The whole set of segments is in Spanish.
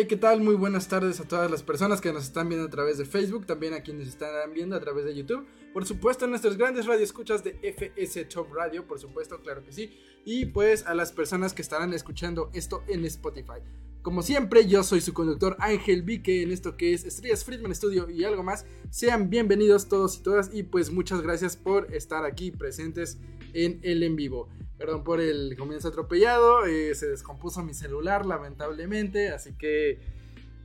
Hey, ¿qué tal? Muy buenas tardes a todas las personas que nos están viendo a través de Facebook, también a quienes están viendo a través de YouTube. Por supuesto, a nuestros grandes radioescuchas de FS Top Radio, por supuesto, claro que sí. Y pues a las personas que estarán escuchando esto en Spotify. Como siempre, yo soy su conductor Ángel Vique en esto que es Estrellas Friedman Studio y algo más. Sean bienvenidos todos y todas y pues muchas gracias por estar aquí presentes en el en vivo. Perdón por el comienzo atropellado, eh, se descompuso mi celular lamentablemente, así que...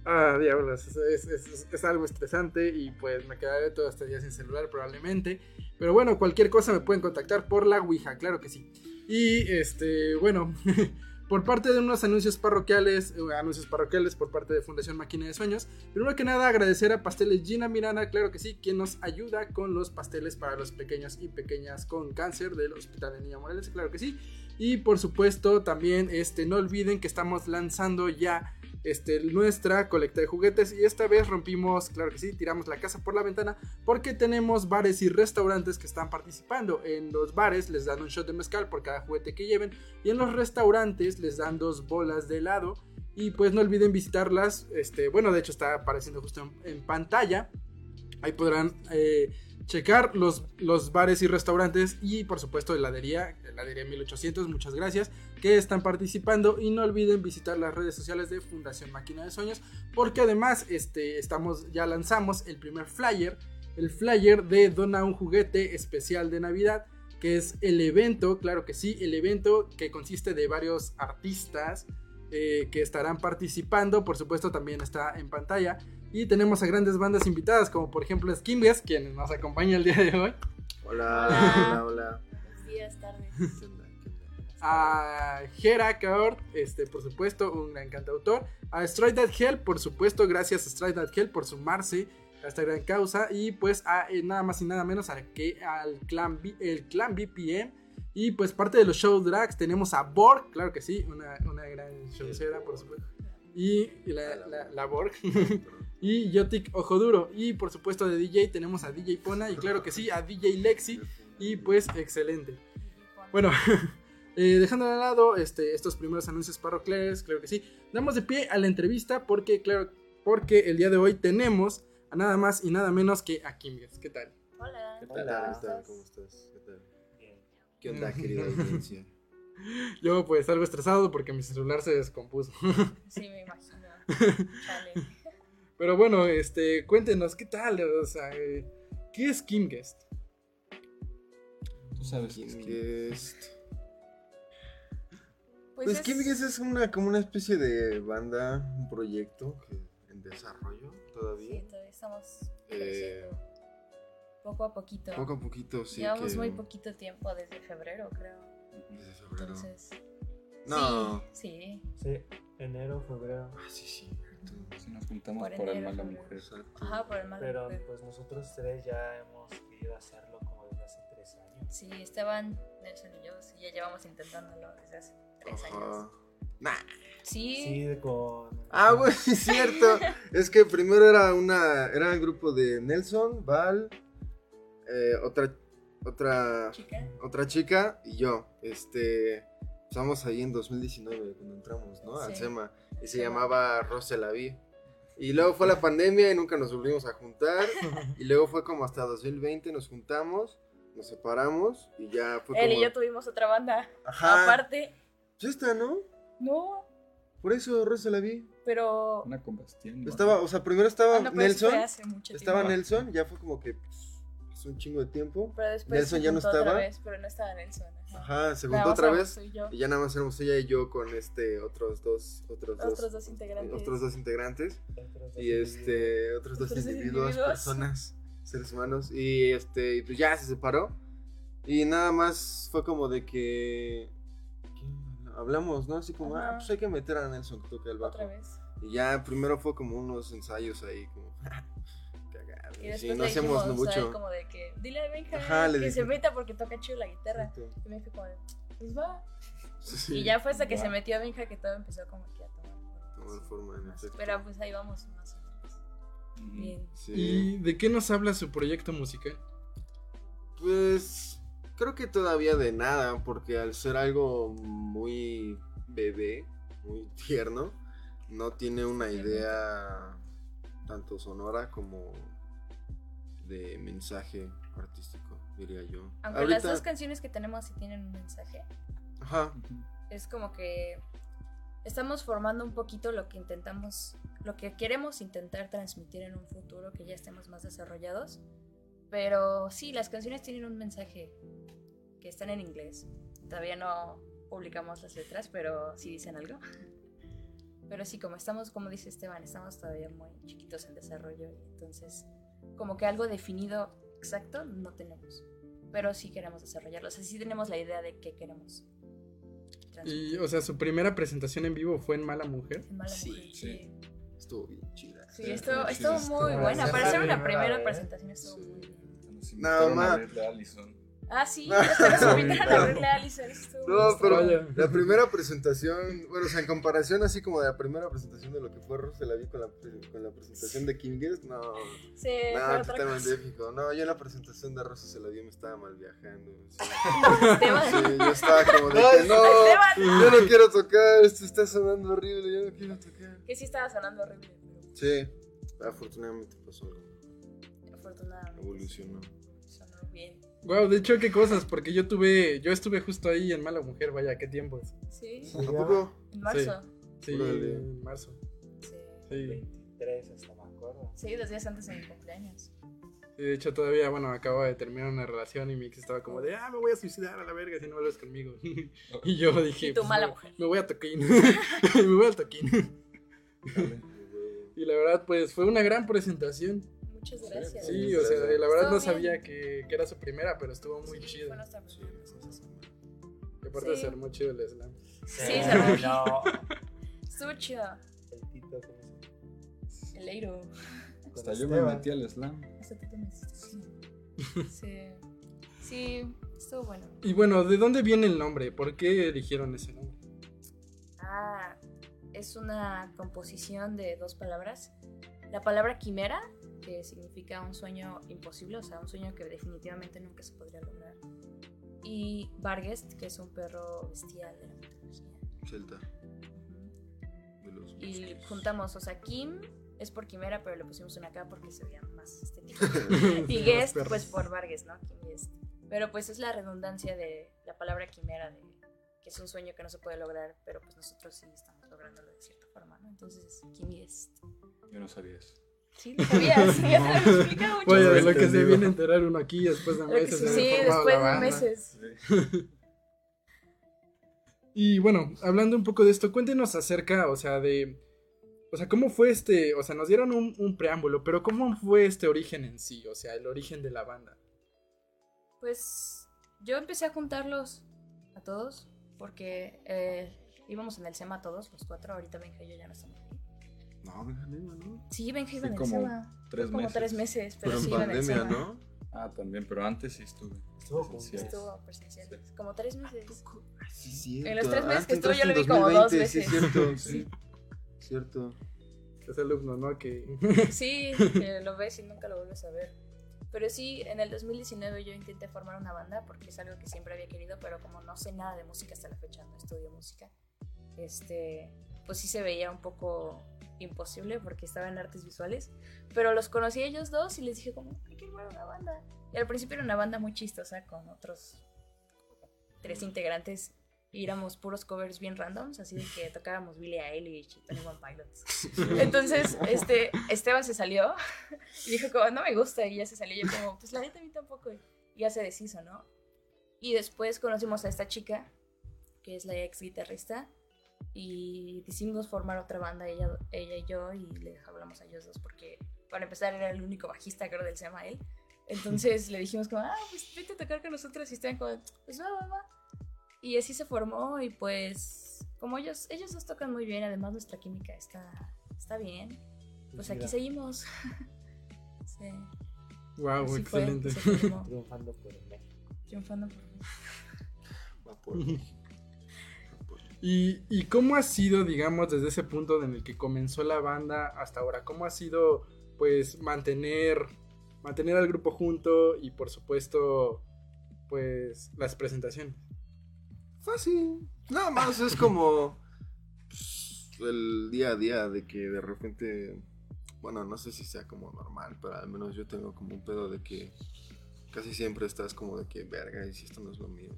Ah, diablos, es, es- algo estresante y pues me quedaré todo este día sin celular probablemente. Pero bueno, cualquier cosa me pueden contactar por la Ouija, claro que sí. Y este, bueno, por parte de unos anuncios parroquiales, eh, anuncios parroquiales por parte de Fundación Máquina de Sueños. Primero que nada, agradecer a Pasteles Gina Miranda, claro que sí, quien nos ayuda con los pasteles para los pequeños y pequeñas con cáncer del Hospital de Niña Morales, claro que sí. Y por supuesto, también este, no olviden que estamos lanzando ya este, nuestra colecta de juguetes. Y esta vez rompimos, claro que sí, tiramos la casa por la ventana porque tenemos bares y restaurantes que están participando. En los bares les dan un shot de mezcal por cada juguete que lleven y en los restaurantes les dan dos bolas de helado. Y pues no olviden visitarlas, este, bueno de hecho está apareciendo justo en, pantalla, ahí podrán eh, checar los, los bares y restaurantes y por supuesto heladería, heladería 1800, muchas gracias, que están participando. Y no olviden visitar las redes sociales de Fundación Máquina de Sueños porque además este, estamos, ya lanzamos el primer flyer, el flyer de Dona un juguete especial de Navidad que es el evento, claro que sí, el evento que consiste de varios artistas eh, que estarán participando, por supuesto también está en pantalla y tenemos a grandes bandas invitadas como por ejemplo Skimbles, quien nos acompaña el día de hoy, Hola, Hola. hola, hola. Buenos días, tardes. A Hera Kaort, este, por supuesto, un gran cantautor, a Strike That Hell, por supuesto, gracias a Strike That Hell por sumarse a esta gran causa, y pues a eh, nada más y nada menos a que, al clan, B- el clan BPM, y pues parte de los show drags tenemos a Borg, claro que sí, una, una gran showcera, por supuesto, y la, la, la Borg, y Yotik Ojo Duro, y por supuesto de DJ tenemos a DJ Pona, y claro que sí, a DJ Lexi, y pues excelente. Bueno, eh, dejando de lado este, estos primeros anuncios parroquiales, claro que sí, damos de pie a la entrevista porque, claro, porque el día de hoy tenemos a nada más y nada menos que a Kimbias. ¿Qué tal? Hola. ¿Qué ¿cómo tal? estás? ¿Qué tal? ¿Cómo estás? ¿Qué tal? ¿Qué onda, querida audiencia? Yo pues algo estresado porque mi celular se descompuso. Sí, me imagino. Chale. Pero bueno, este, cuéntenos, ¿qué tal? O sea, eh, ¿qué es Kimguest? Tú sabes ¿Quién que es? Pues, Pues es- Kim Guess es una, como una especie de banda, un proyecto que en desarrollo Sí, todavía. todavía estamos Eh. Poco a poquito. poco a poquito, sí. Llevamos que muy poquito tiempo desde febrero, creo. Desde febrero. Entonces. No. Sí, sí. Sí, enero, febrero. Ah, sí, sí. Si nos juntamos Por por, el mal de febrero. mujer. Exacto. Ajá, por el mal Pero mujer. pues nosotros tres ya hemos querido hacerlo como desde hace tres años. Sí, Esteban, Nelson y yo sí, ya llevamos intentándolo desde hace tres años. Nah. Sí, Sí, con. Ah, güey, es cierto. es que primero era una, era el grupo de Nelson, Val, eh, otra, otra, chica. otra chica y yo. Este, empezamos ahí en 2019 cuando entramos, ¿no? Al. SEMA. Y se Sí. llamaba Rose la Vi. Y luego fue la pandemia y nunca nos volvimos a juntar. Y luego fue como hasta 2020 nos juntamos, nos separamos y ya fue Él como... y yo tuvimos otra banda. Ajá. Aparte, Ya está, ¿no? no, Por eso Rose la Vi. pero. Una combustión. ¿no? Estaba, o sea, primero estaba Ah, no, Nelson. hace mucho Estaba tiempo. Nelson, ya fue como que pues, pues, un chingo de tiempo. Pero después Nelson se ya no estaba. vez, pero no estaba Nelson. ajá. Ajá, se juntó otra vez. y ya nada más éramos ella y yo con este otros dos, otros dos, Otros dos integrantes. otros dos integrantes. Otros dos Y este, otros dos Otros dos individuos, individuos. personas, seres humanos. Y este, y pues ya se separó. Y nada más fue como de que. Hablamos, ¿no? Así como, ah, pues hay que meter a Nelson que toque el bajo. Otra vez. Y ya primero fue como unos ensayos ahí, como. Y después Sí, no le hacemos dijimos, a mucho. como de que, dile a Benja Ajá, que se meta porque toca chido la guitarra. Y me dijo como de, pues va. Sí, Y ya fue hasta que se metió Benja que todo empezó como que a tomar tomar forma. forma en efecto. Pero pues ahí vamos más o menos. Bien. Sí. ¿Y de qué nos habla su proyecto musical? Pues creo que todavía de nada, porque al ser algo muy bebé, muy tierno, no tiene una idea tanto sonora como de mensaje artístico, diría yo. Aunque las dos canciones que tenemos sí tienen un mensaje, Ajá, es como que estamos formando un poquito lo que intentamos, lo que queremos intentar transmitir en un futuro que ya estemos más desarrollados. Pero sí, las canciones tienen un mensaje que están en inglés. Todavía no publicamos las letras, pero sí dicen algo. Pero sí, como estamos, como dice Esteban, estamos todavía muy chiquitos en desarrollo entonces como que algo definido exacto no tenemos. Pero sí queremos desarrollarlo. O sea, sí tenemos la idea de qué queremos. transmitir. Y, o sea, su primera presentación en vivo fue en Mala Mujer. En Mala Sí, Mujer, sí. sí. estuvo bien chida. Sí, estuvo, muy buena. Para ser una Primera presentación estuvo Sí. muy bien. No, ma. Ah, sí, hasta nos invitaron a verle a Alison. eso estuvo No, pero la primera presentación, bueno, o sea, en comparación así como de la primera presentación de lo que fue se la vi con la, pre- con la presentación de King Guest, no, Sí, fue no, cosa. épico. No, yo en la presentación de Rosa se la vi, me estaba mal viajando. Sí. Sí, yo estaba como de que no, Esteban. yo no quiero tocar, esto está sonando horrible, yo no quiero tocar. Que sí estaba sonando horrible, pero Sí, afortunadamente pasó algo, afortunadamente. evolucionó. Wow, de hecho, qué cosas, porque yo tuve, yo estuve justo ahí en Mala Mujer, vaya, qué tiempos. Sí, ¿A poco? en marzo. Sí, en marzo. Sí. Sí. 23 hasta me acuerdo. Sí, dos días antes de mi cumpleaños. Sí, de hecho, todavía, bueno, acabo de terminar una relación y mi ex estaba como de, ah, me voy a suicidar a la verga si no vuelves conmigo. y yo dije, Y tu "Pues, mala me- mujer". Me voy a toquín. me voy al toquín. y la verdad, pues fue una gran presentación. Muchas gracias. Sí, o sea, la verdad no sabía que, que era su primera, pero estuvo muy Sí, chido. fue nuestra primera. Y aparte Sí. se armó chido el slam. Sí, se armó. No. Estuvo chido. El Tito, ¿cómo se? El Eiro. Hasta yo me metí al slam. Hasta tú te metiste. Sí. Sí, estuvo bueno. Y bueno, ¿de dónde viene el nombre? ¿Por qué eligieron ese nombre? Ah, es una composición de dos palabras. La palabra quimera, que significa un sueño imposible, o sea, un sueño que definitivamente nunca se podría lograr. Y Vargest, que es un perro bestial de la mitología. Celta, de los Y juntamos, o sea, Kim es por quimera, pero le pusimos una K porque se veía más estético. y Guest, pues por Vargas, ¿no? Kim Guest. Pero pues es la redundancia de la palabra quimera, de que es un sueño que no se puede lograr, pero pues nosotros sí estamos lográndolo de cierta forma, ¿no? Entonces, Kim Guest. Yo no sabía eso. Sí, lo sabías, sí, ya te lo explica mucho. Vaya, de veces lo que se viene a enterar uno aquí después de meses. sí, después de meses. Y bueno, hablando un poco de esto, cuéntenos acerca, o sea, de... O sea, ¿cómo fue este? O sea, nos dieron un, un preámbulo, pero ¿cómo fue este origen en sí? O sea, el origen de la banda. Pues yo empecé a juntarlos a todos porque eh, íbamos en el SEMA todos, los cuatro. Ahorita Benja y yo ya no estamos. No, venga, ¿no? Sí, Benja iba en como tres como meses. tres meses, pero, Pero en sí pandemia. ¿no? Ah, también, pero antes sí estuve. Estuvo presencial. Estuvo presencial. Como tres meses. Sí, cierto. En los tres meses Ah, que estuve yo lo vi como dos 2020, Sí, veces. cierto. Sí. Cierto. Es alumno, ¿no? Que... Sí, que lo ves y nunca lo vuelves a ver. Pero sí, en el 2019 yo intenté formar una banda porque es algo que siempre había querido, pero como no sé nada de música hasta la fecha, no estudio música, este, pues sí se veía un poco imposible porque estaba en artes visuales. Pero los conocí a ellos dos y les dije como, hay que una banda. Y al principio era una banda muy chistosa con otros tres integrantes Y éramos puros covers bien randoms, así de que tocábamos Billie Eilish y Tony One Pilots. Entonces, este, Esteban se salió y dijo como, no me gusta, y ya se salió. Y yo como, pues la neta a mí tampoco. Y ya se deshizo, ¿no? Y después conocimos a esta chica, que es la ex guitarrista, y decidimos formar otra banda, ella, ella y yo, y le hablamos a ellos dos porque, para empezar, era el único bajista, creo, del se llama él. Entonces le dijimos como, ah, pues vete a tocar con nosotros, y estaban como, pues va, va, va. Y así se formó, y pues, como ellos, ellos dos tocan muy bien, además nuestra química está, está bien, pues aquí Mira, seguimos. sí, Wow, así fue, excelente. formó, Triunfando por México. triunfando por Va por ¿Y, ¿Y cómo ha sido, digamos, desde ese punto en el que comenzó la banda hasta ahora? ¿Cómo ha sido, pues, mantener, mantener al grupo junto y, por supuesto, pues, las presentaciones? Fácil. Nada más es como pues, el día a día de que de repente, bueno, no sé si sea como normal, pero al menos yo tengo como un pedo de que casi siempre estás como de que, verga, y si esto no es lo mío.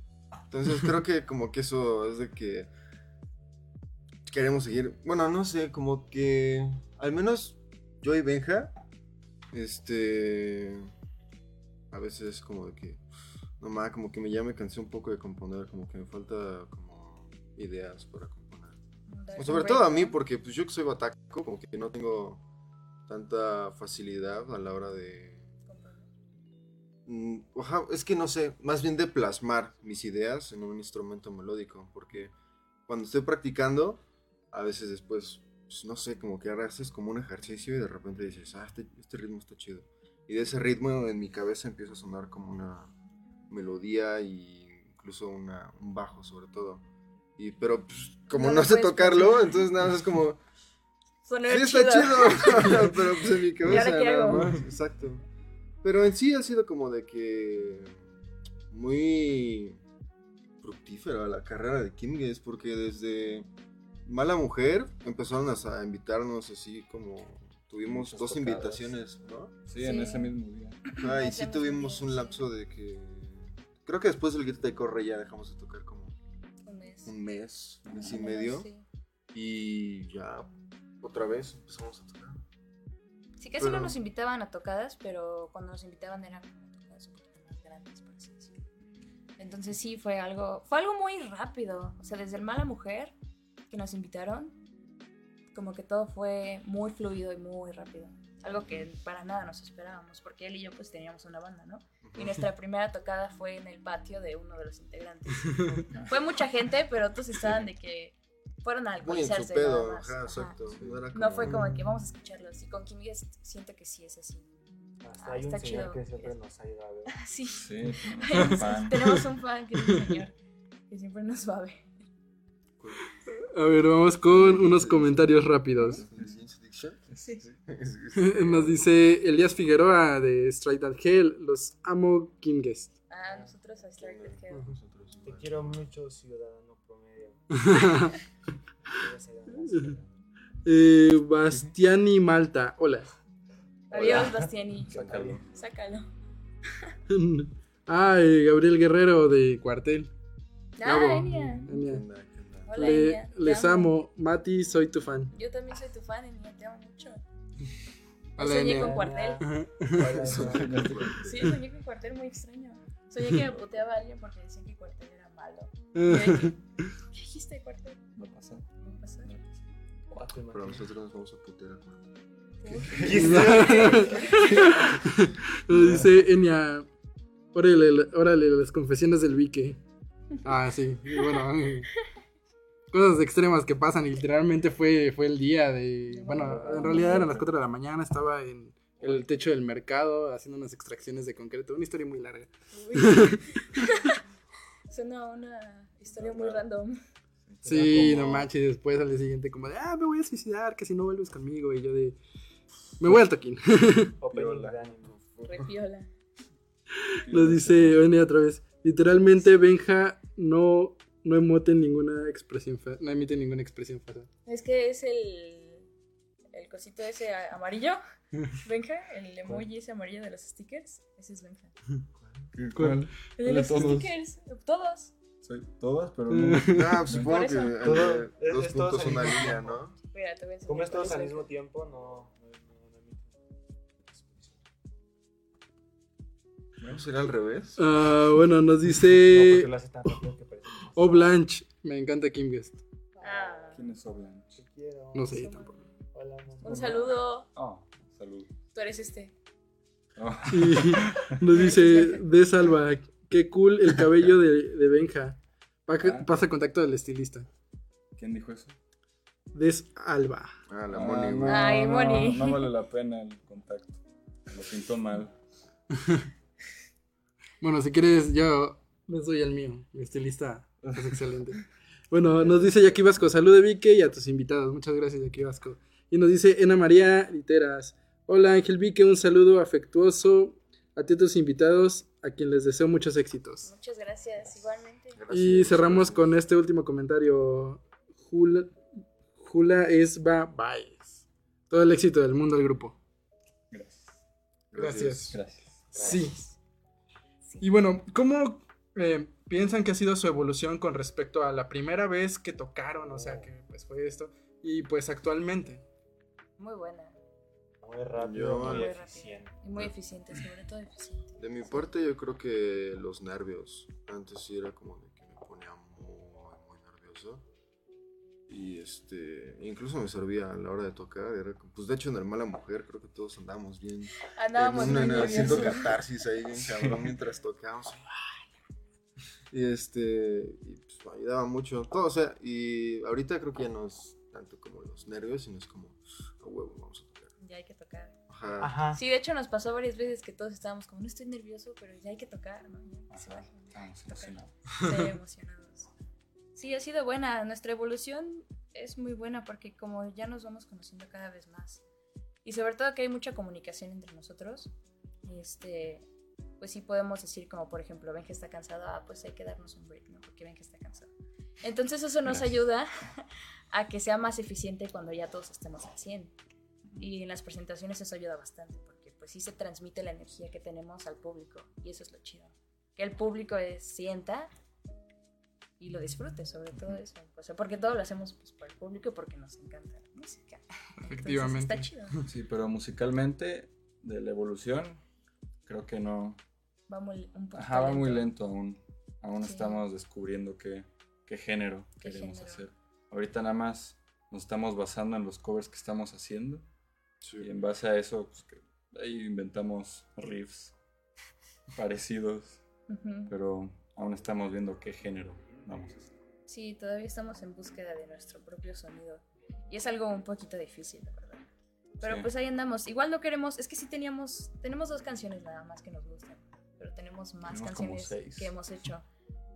Entonces creo que como que eso es de que queremos seguir, bueno, no sé, como que al menos yo y Benja, este, a veces como de que, no más, como que me ya me cansé un poco de componer, como que me falta como ideas para componer. O sobre todo a mí, porque pues yo que soy bataco, como que no tengo tanta facilidad a la hora de... Mm, ajá, es que no sé, más bien de plasmar mis ideas en un instrumento melódico, porque cuando estoy practicando, a veces después, pues, no sé, como que ahora haces como un ejercicio y de repente dices, ah, este, este ritmo está chido. Y de ese ritmo en mi cabeza empieza a sonar como una melodía y incluso una, un bajo sobre todo. Y, pero pues, como No sé tocarlo, entonces nada más es como, sí está chido, pero pues en mi cabeza nada más, exacto. Pero en sí ha sido como de que muy fructífera la carrera de Kim Gates porque desde Mala Mujer empezaron a, a invitarnos así como tuvimos Muchas dos tocadas. invitaciones, ¿no? Sí, en ese mismo día. Ajá, y sí tuvimos un lapso de que creo que después del Grita y Corre ya dejamos de tocar como Un mes. un mes, un mes y medio Sí, y ya otra vez empezamos a tocar. Sí, casi Pero- no nos invitaban a tocadas, pero cuando nos invitaban eran tocadas más grandes, por así decirlo. Entonces sí, fue algo, fue algo muy rápido. O sea, desde el Mala Mujer que nos invitaron, como que todo fue muy fluido y muy rápido. Algo que para nada nos esperábamos, porque él y yo pues teníamos una banda, ¿no? Y nuestra primera tocada fue en el patio de uno de los integrantes. fue mucha gente, pero otros estaban de que fueron a Muy en su alcoholizarse. pedo, nada más. ajá, exacto. No, era No fue como- como que vamos a escucharlos. Y con Kim siento que sí es así. Hasta Ah, hay un está señor chido. que siempre nos ha ido a ver. Sí. Sí, Hay un- un fan. Tenemos un fan que es un señor que siempre nos va a ver. A ver, vamos con unos comentarios rápidos. Science Addiction. Sí. Nos dice Elías Figueroa de Straight at Hell, los amo Guest. Ah, nosotros a Started Hell. Nosotros Te quiero mucho, ciudadano promedio. Eh, Bastiani Malta, hola. Adiós, Bastiani. Sácalo. Sácalo. Ah, eh, Gabriel Guerrero de Cuartel. Ah. Enya. Hola, Le- Enya. Les amo. Mati, soy tu fan. Yo también soy tu fan, Enya. Te amo mucho. Hola, Soñé Enya. con cuartel. Hola, Sí, soñé con cuartel muy extraño. Soñé que me puteaba a alguien porque decían que cuartel era malo. ¿Qué dijiste de cuartel? No pasa. No pasa. Te Pero nosotros nos vamos a putear. Nos dice Enya. Órale, órale, las confesiones del Vique. Ah, sí. bueno, cosas extremas que pasan. Y literalmente fue, fue el día de. Bueno, en realidad eran las 4 de la mañana. Estaba en el techo del mercado haciendo unas extracciones de concreto. Una historia muy larga. Uy. Suena una historia muy random. Sí, no manches. y Después al día siguiente, como de, ah, me voy a suicidar. Que si no vuelves conmigo. Y yo de. Me voy al toquín. Repiola. Nos dice Enya otra vez. Literalmente, Benja no, no emote ninguna expresión No emite ninguna expresión facial. Es que es el, el cosito ese amarillo. Benja, el emoji ese amarillo de los stickers. Ese es Benja. ¿Cuál? El de El de los todos. stickers. Todos. Soy todas, pero Mm. no. Ah, pues supongo que es todos puntos al una línea. ¿no? Mira, te voy a enseñar Como es todos al mismo tiempo, no. no, no, no. ¿No será al revés? Ah, bueno, nos No, dice porque lo hace tan rápido que no O Blanche. Me encanta Kim Guest. Ah, ¿Quién es Oblanche? Te quiero. No sé, tampoco. Hola, mamá. un saludo. Oh, salud. Tú eres este. Oh, Y nos dice de Salva. Qué cool el cabello de, de Benja. Pa- Ah. Pasa contacto del estilista. ¿Quién dijo eso? Des Alba. Ah, la Ah, Moni, no. Ay, no, Moni. No vale la pena el contacto. Lo pintó mal. Bueno, si quieres, yo les doy el mío. Mi estilista es excelente. Bueno, nos dice Jackie Vasco, salud de Vique y a tus invitados. Muchas gracias, Jackie Vasco. Y nos dice Ena María Literas. Hola Ángel Vique, un saludo afectuoso a ti y a tus invitados, a quien les deseo muchos éxitos. Muchas gracias, igualmente. Gracias. Y cerramos con este último comentario. Jula, Jula Esba Baez. Todo el éxito del mundo al grupo. Gracias. Gracias. Gracias. Sí. Sí. Y bueno, ¿cómo eh, piensan que ha sido su evolución con respecto a la primera vez que tocaron? O sea, que pues fue esto. Y pues actualmente. Muy buena. Muy rápido, Yo- muy Muy rápido. eficiente. Y muy eficiente, sobre todo eficiente. De mi parte, yo creo que los nervios. Antes sí era como de que me ponía muy, muy nervioso. Y este, incluso me servía a la hora de tocar. Era, pues de hecho, en el Mala Mujer, creo que todos andábamos bien. Andábamos en muy una- haciendo catarsis ahí, bien cabrón, mientras tocábamos. Y este, y pues me ayudaba mucho. Todo, o sea, y ahorita creo que ya no es tanto como los nervios, sino es como, a huevo, vamos a tocar. Ya hay que tocar. Ajá. Ajá. Sí, de hecho nos pasó varias veces que todos estábamos como, no estoy nervioso, pero ya hay que tocar, ¿no? Ya que se baje. Estamos Tocar. emocionados. Sí, emocionados. Sí, ha sido buena. Nuestra evolución es muy buena porque como ya nos vamos conociendo cada vez más. Y sobre todo que hay mucha comunicación entre nosotros. Este, pues sí podemos decir como por ejemplo, Benja está cansado, ah, pues hay que darnos un break, ¿no? Porque Benja está cansado. Entonces eso nos Gracias. ayuda a que sea más eficiente cuando ya todos estemos al 100. Y en las presentaciones eso ayuda bastante porque pues sí se transmite la energía que tenemos al público y eso es lo chido. Que el público sienta y lo disfrute, sobre todo eso. O sea, porque todo lo hacemos pues, por el público y porque nos encanta la música. Entonces, Efectivamente. está chido. Sí, pero musicalmente, de la evolución, creo que no. Va muy, un poquito Ajá, va muy lento. lento aún. Aún Sí. estamos descubriendo qué, qué género Qué queremos género. hacer. Ahorita nada más nos estamos basando en los covers que estamos haciendo. Sí. Y en base a eso, pues que ahí inventamos riffs parecidos. Ujú. Pero aún estamos viendo qué género vamos a hacer. Sí, todavía estamos en búsqueda de nuestro propio sonido. Y es algo un poquito difícil, la verdad. Pero Sí. pues ahí andamos. Igual no queremos, es que sí teníamos, tenemos dos canciones nada más que nos gustan. Pero tenemos más Tenemos canciones que hemos hecho.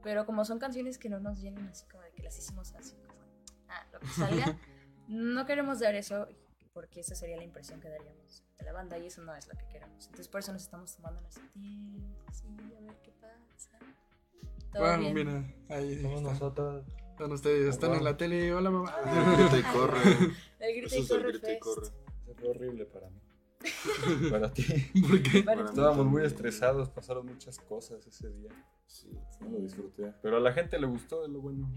Pero como son canciones que no nos llenan así como de que las hicimos así como, ah, lo que salga, no queremos dar eso porque esa sería la impresión que daríamos de la banda y eso no es lo que queremos. Entonces por eso nos estamos tomando nuestro tiempo, sí, a ver qué pasa. Todo Bueno, bien. mira, ahí Somos está. nosotros. Están ustedes, están en la tele. Hola, mamá. Corre. El grita y es el corre grita y corre. Fue horrible para mí. para ti. ¿Por qué? Para. Estábamos muy estresados, pasaron muchas cosas ese día. Sí. No lo disfruté. Pero a la gente le gustó, es lo bueno.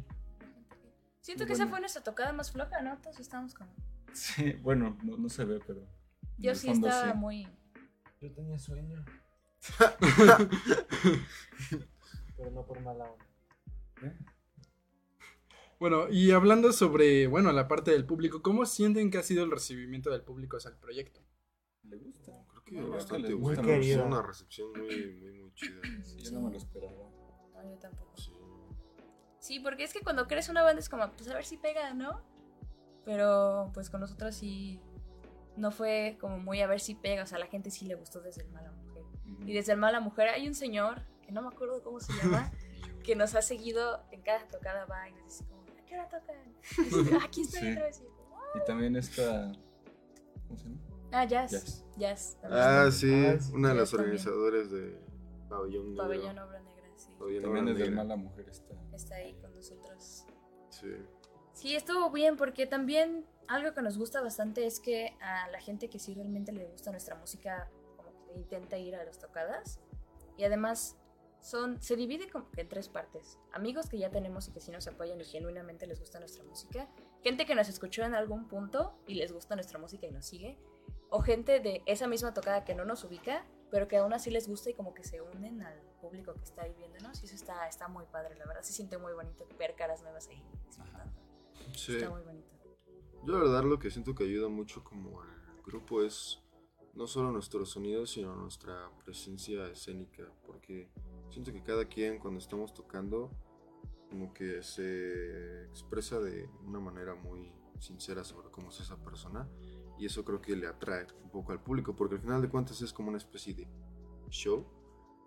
Siento que esa fue nuestra tocada más floja, ¿no? Todos estábamos como. Sí, bueno, no, no se ve, pero. Yo sí fondo estaba sí. muy. Yo tenía sueño. Pero no por mala onda. ¿Eh? Bueno, y hablando sobre, bueno, la parte del público, ¿cómo sienten que ha sido el recibimiento del público hacia el proyecto? ¿Le gusta? Creo que Bueno, bastante le Muy gusta. Es una recepción muy, muy, muy chida. Sí, yo no me lo esperaba. No, yo tampoco. Sí. Sí, porque es que cuando crees una banda es como, pues a ver si pega, ¿no? Pero pues con nosotros sí. No fue como muy a ver si pega. O sea, a la gente sí le gustó desde el Mala Mujer. Y desde el Mala Mujer hay un señor, que no me acuerdo cómo se llama, que nos ha seguido en cada tocada, va y nos dice como, ¿a qué hora tocan? Y dice, "Ah, aquí estoy Sí. otra vez. Y. Y también esta. ¿Cómo se llama? Ah, jazz. Jazz. Jazz. también. Ah, sí, Ah, sí, una de las también. organizadoras de Pabellón Negro. Pabellón Obra Negra, sí. Pabellón También Obra es del Negra. Mala Mujer está. Está ahí con nosotros. Sí. Sí, estuvo bien porque también algo que nos gusta bastante es que a la gente que sí realmente le gusta nuestra música como que intenta ir a las tocadas y además son, se divide como que en tres partes. Amigos que ya tenemos y que sí nos apoyan y genuinamente les gusta nuestra música. Gente que nos escuchó en algún punto y les gusta nuestra música y nos sigue. O gente de esa misma tocada que no nos ubica, pero que aún así les gusta y como que se unen al público que está ahí viéndonos. Y eso está, está muy padre, la verdad. Se siente muy bonito ver caras nuevas ahí disfrutando. Sí. Está muy bonito. Yo la verdad lo que siento que ayuda mucho como al grupo es no solo nuestro sonido, sino nuestra presencia escénica, porque siento que cada quien cuando estamos tocando como que se expresa de una manera muy sincera sobre cómo es esa persona y eso creo que le atrae un poco al público, porque al final de cuentas es como una especie de show,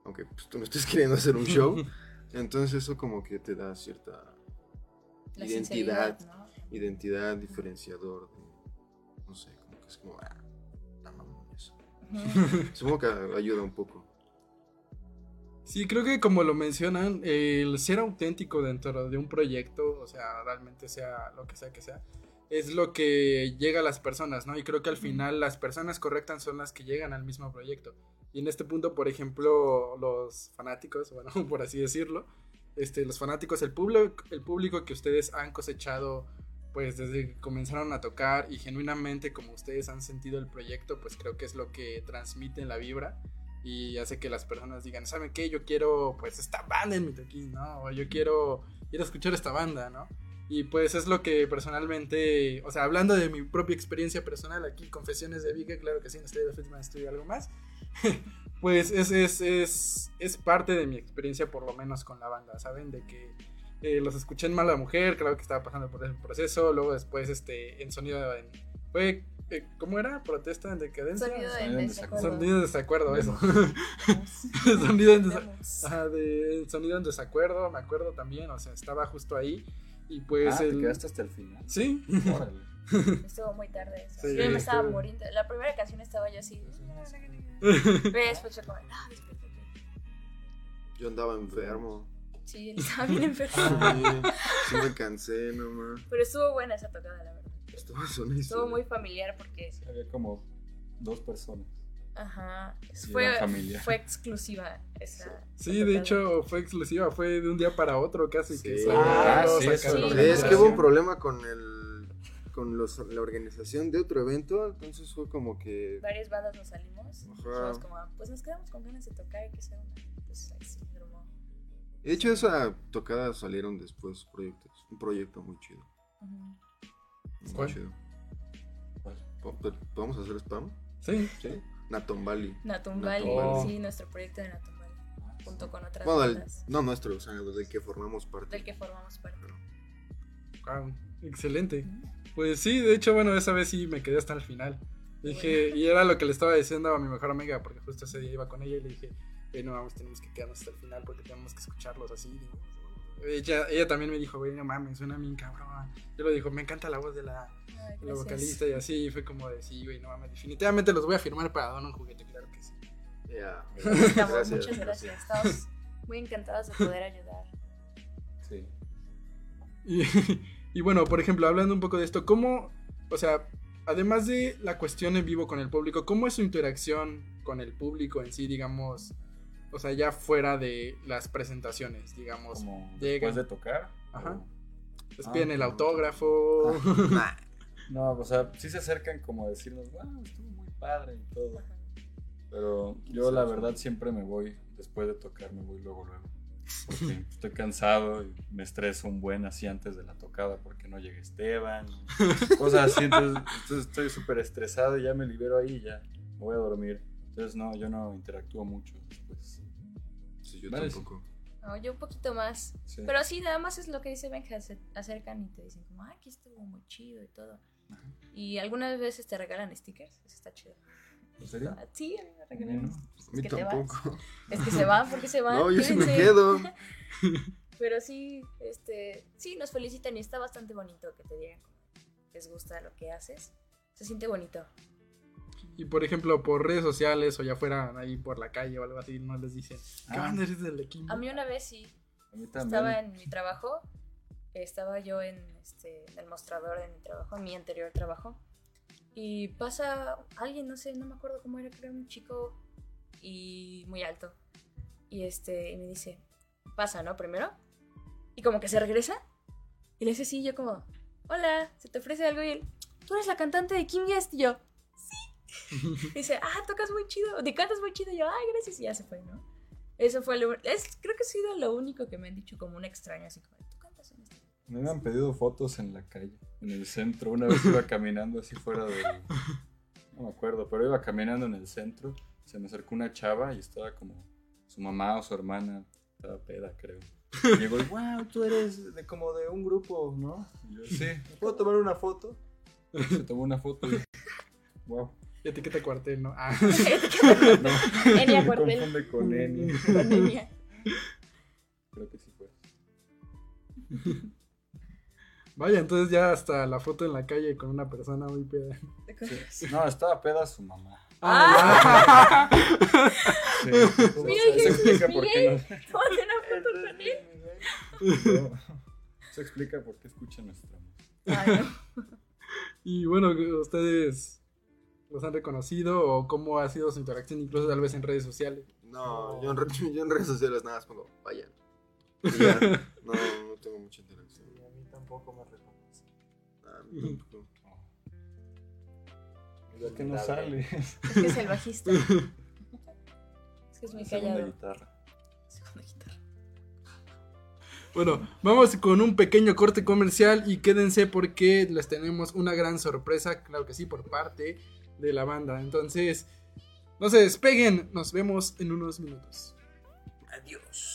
aunque pues, tú no estés queriendo hacer un show, entonces eso como que te da cierta La identidad identidad diferenciador de, no sé, como que es como, ah, la mamón eso. Supongo que ayuda un poco. Sí, creo que como lo mencionan, el ser auténtico dentro de un proyecto, o sea, realmente sea lo que sea que sea, es lo que llega a las personas, ¿no? Y creo que al final las personas correctas son las que llegan al mismo proyecto. Y en este punto, por ejemplo, los fanáticos, bueno, por así decirlo, este, los fanáticos, el público, el público que ustedes han cosechado, pues desde que comenzaron a tocar y genuinamente como ustedes han sentido el proyecto, pues creo que es lo que transmite la vibra y hace que las personas digan, ¿saben qué? Yo quiero pues esta banda en mi toquín, ¿no? O yo quiero, quiero escuchar esta banda, ¿no? Y pues es lo que personalmente, o sea, hablando de mi propia experiencia personal aquí, confesiones de Vika, claro que sí, en Estudio de Fitman estudio algo más, pues es, es, es, es parte de mi experiencia por lo menos con la banda, ¿saben? De que eh, los escuché en Mala Mujer, claro que estaba pasando por ese proceso, luego después este, en Sonido, en, fue, eh, ¿cómo era? Protesta en decadencia. Sonido Sonido en en desacuerdo. Sonido de desacuerdo, eso. Sonido en desa- Vamos. Ajá, de sonido en desacuerdo, me acuerdo también, o sea, estaba justo ahí y pues ah, el... te quedaste hasta el final. Sí, Órale. Estuvo muy tarde eso. Sí, yo me estaba estuvo- muriendo. La primera canción estaba yo así. Pero después fue como, no, despiértate. Yo andaba enfermo. Sí, él estaba bien enfermo. Sí, sí me cansé nomás. Pero estuvo buena esa tocada, la verdad. Estaba sonísimo. Estuvo muy familiar porque, Había como dos personas. Ajá, Sí, fue, era familiar. fue exclusiva esa. sí, esa de hecho fue exclusiva, fue de un día para otro casi que Sí. salió, Ah, sí, es que hubo un problema con el con los, la organización de otro evento, entonces fue como que Varias bandas nos salimos. como, "Ah, pues nos quedamos con ganas de tocar y que sea una. Pues ahí sí, armó. de hecho esa tocada salieron después proyectos, un proyecto muy chido, Ujú. muy ¿Cuál? chido. ¿Cuál? ¿Podemos hacer spam? Sí, Sí. Natumbali. Natumbali, Natumbali. sí, nuestro proyecto de Natumbali. Junto con otras Bueno, bandas no nuestro, o sea, del que formamos parte. del que formamos parte. wow, excelente. Ujú. Pues sí, de hecho, bueno, esa vez sí me quedé hasta el final. Dije, y era lo que le estaba diciendo a mi mejor amiga, porque justo ese día iba con ella y le dije, "Güey, no vamos, tenemos que quedarnos hasta el final porque tenemos que escucharlos así. Ella, ella también me dijo, güey, no mames, suena bien cabrón. Yo le dijo, me encanta la voz de la, Ay, de la gracias. vocalista y así. Y fue como de, sí, güey, no mames, definitivamente los voy a firmar para dar un juguete, claro que sí. Ya. Estamos, Gracias, muchas gracias. Estamos muy encantados de poder ayudar. Sí. Y, y bueno, por ejemplo, hablando un poco de esto, ¿cómo, o sea, además de la cuestión en vivo con el público, ¿cómo es su interacción con el público en sí, digamos, o sea, ya fuera de las presentaciones, digamos, Como llegan, después de tocar. Ajá. o- les piden Ah, el no. autógrafo? Nah, No, o sea, sí se acercan como a decirnos, wow, estuvo muy padre y todo. Pero yo la verdad siempre me voy, después de tocar me voy luego, luego. Porque estoy cansado y me estreso un buen así antes de la tocada porque no llega Esteban. Cosas así, entonces, entonces estoy súper estresado y ya me libero ahí y ya me voy a dormir. Entonces no, yo no interactúo mucho después. Yo Vale, sí. tampoco. No, yo un poquito más. Sí. Pero sí, nada más es lo que dice Benja, se acercan y te dicen como, ah, aquí estuvo muy chido y todo. Y algunas veces te regalan stickers, eso está chido. ¿En serio? Ah, Sí, a mí me regalan. no. Es mí que te vas. tampoco. Es que se van, porque se van. No, yo sí me quedo. Pero sí, este, sí, nos felicitan y está bastante bonito que te digan que les gusta lo que haces. Se siente bonito. Y por ejemplo, por redes sociales o ya fuera ahí por la calle o algo así, no les dicen, ¿qué Ah. onda eres del equipo? A mí una vez sí, A mí también. estaba en mi trabajo, estaba yo en, este, en el mostrador de mi trabajo, en mi anterior trabajo, y pasa alguien, no sé, no me acuerdo cómo era, creo un chico y muy alto. Y este, y me dice, pasa, ¿no? Primero. Y como que se regresa. Y le dice así, yo como, hola, ¿se te ofrece algo? Y él, tú eres la cantante de King Guest. Y yo, sí. dice, ah, tocas muy chido, te cantas muy chido. Y yo, ay, gracias. Y ya se fue, ¿no? Eso fue lo, es, creo que ha sido lo único que me han dicho como un extraño, así como, tú cantas en este. Me habían pedido fotos en la calle, en el centro. Una vez iba caminando así fuera del. No me acuerdo, pero iba caminando en el centro. Se me acercó una chava y estaba como su mamá o su hermana. Estaba peda, creo. Y llegó y, wow, tú eres de, como de un grupo, ¿no? Y yo, sí, ¿me puedo tomar una foto? Se tomó una foto y. Wow. Y etiqueta cuartel, ¿no? Ah. No, Enia me Cuartel. confunde con Eni. Con. Creo que sí fue. Vaya, entonces ya hasta la foto en la calle con una persona muy peda. No, estaba peda su mamá. Ah, Sí, Jesús, explica por qué no. Una foto con él. Eso explica por qué escucha nuestra música. Ay, no. y bueno, ¿ustedes los han reconocido o cómo ha sido su interacción incluso tal vez en redes sociales? No, yo en, re- yo en redes sociales nada más pongo, vayan. Ya, no, no tengo mucha interacción. Y a mí tampoco me reconoce. Ah, a mí tampoco. ¿Por qué no sale? Es que es el bajista. Es que es muy Segunda callado. guitarra. Segunda guitarra. Bueno, vamos con un pequeño corte comercial y quédense porque les tenemos una gran sorpresa, claro que sí, por parte de la banda. Entonces, no se despeguen, nos vemos en unos minutos. Adiós.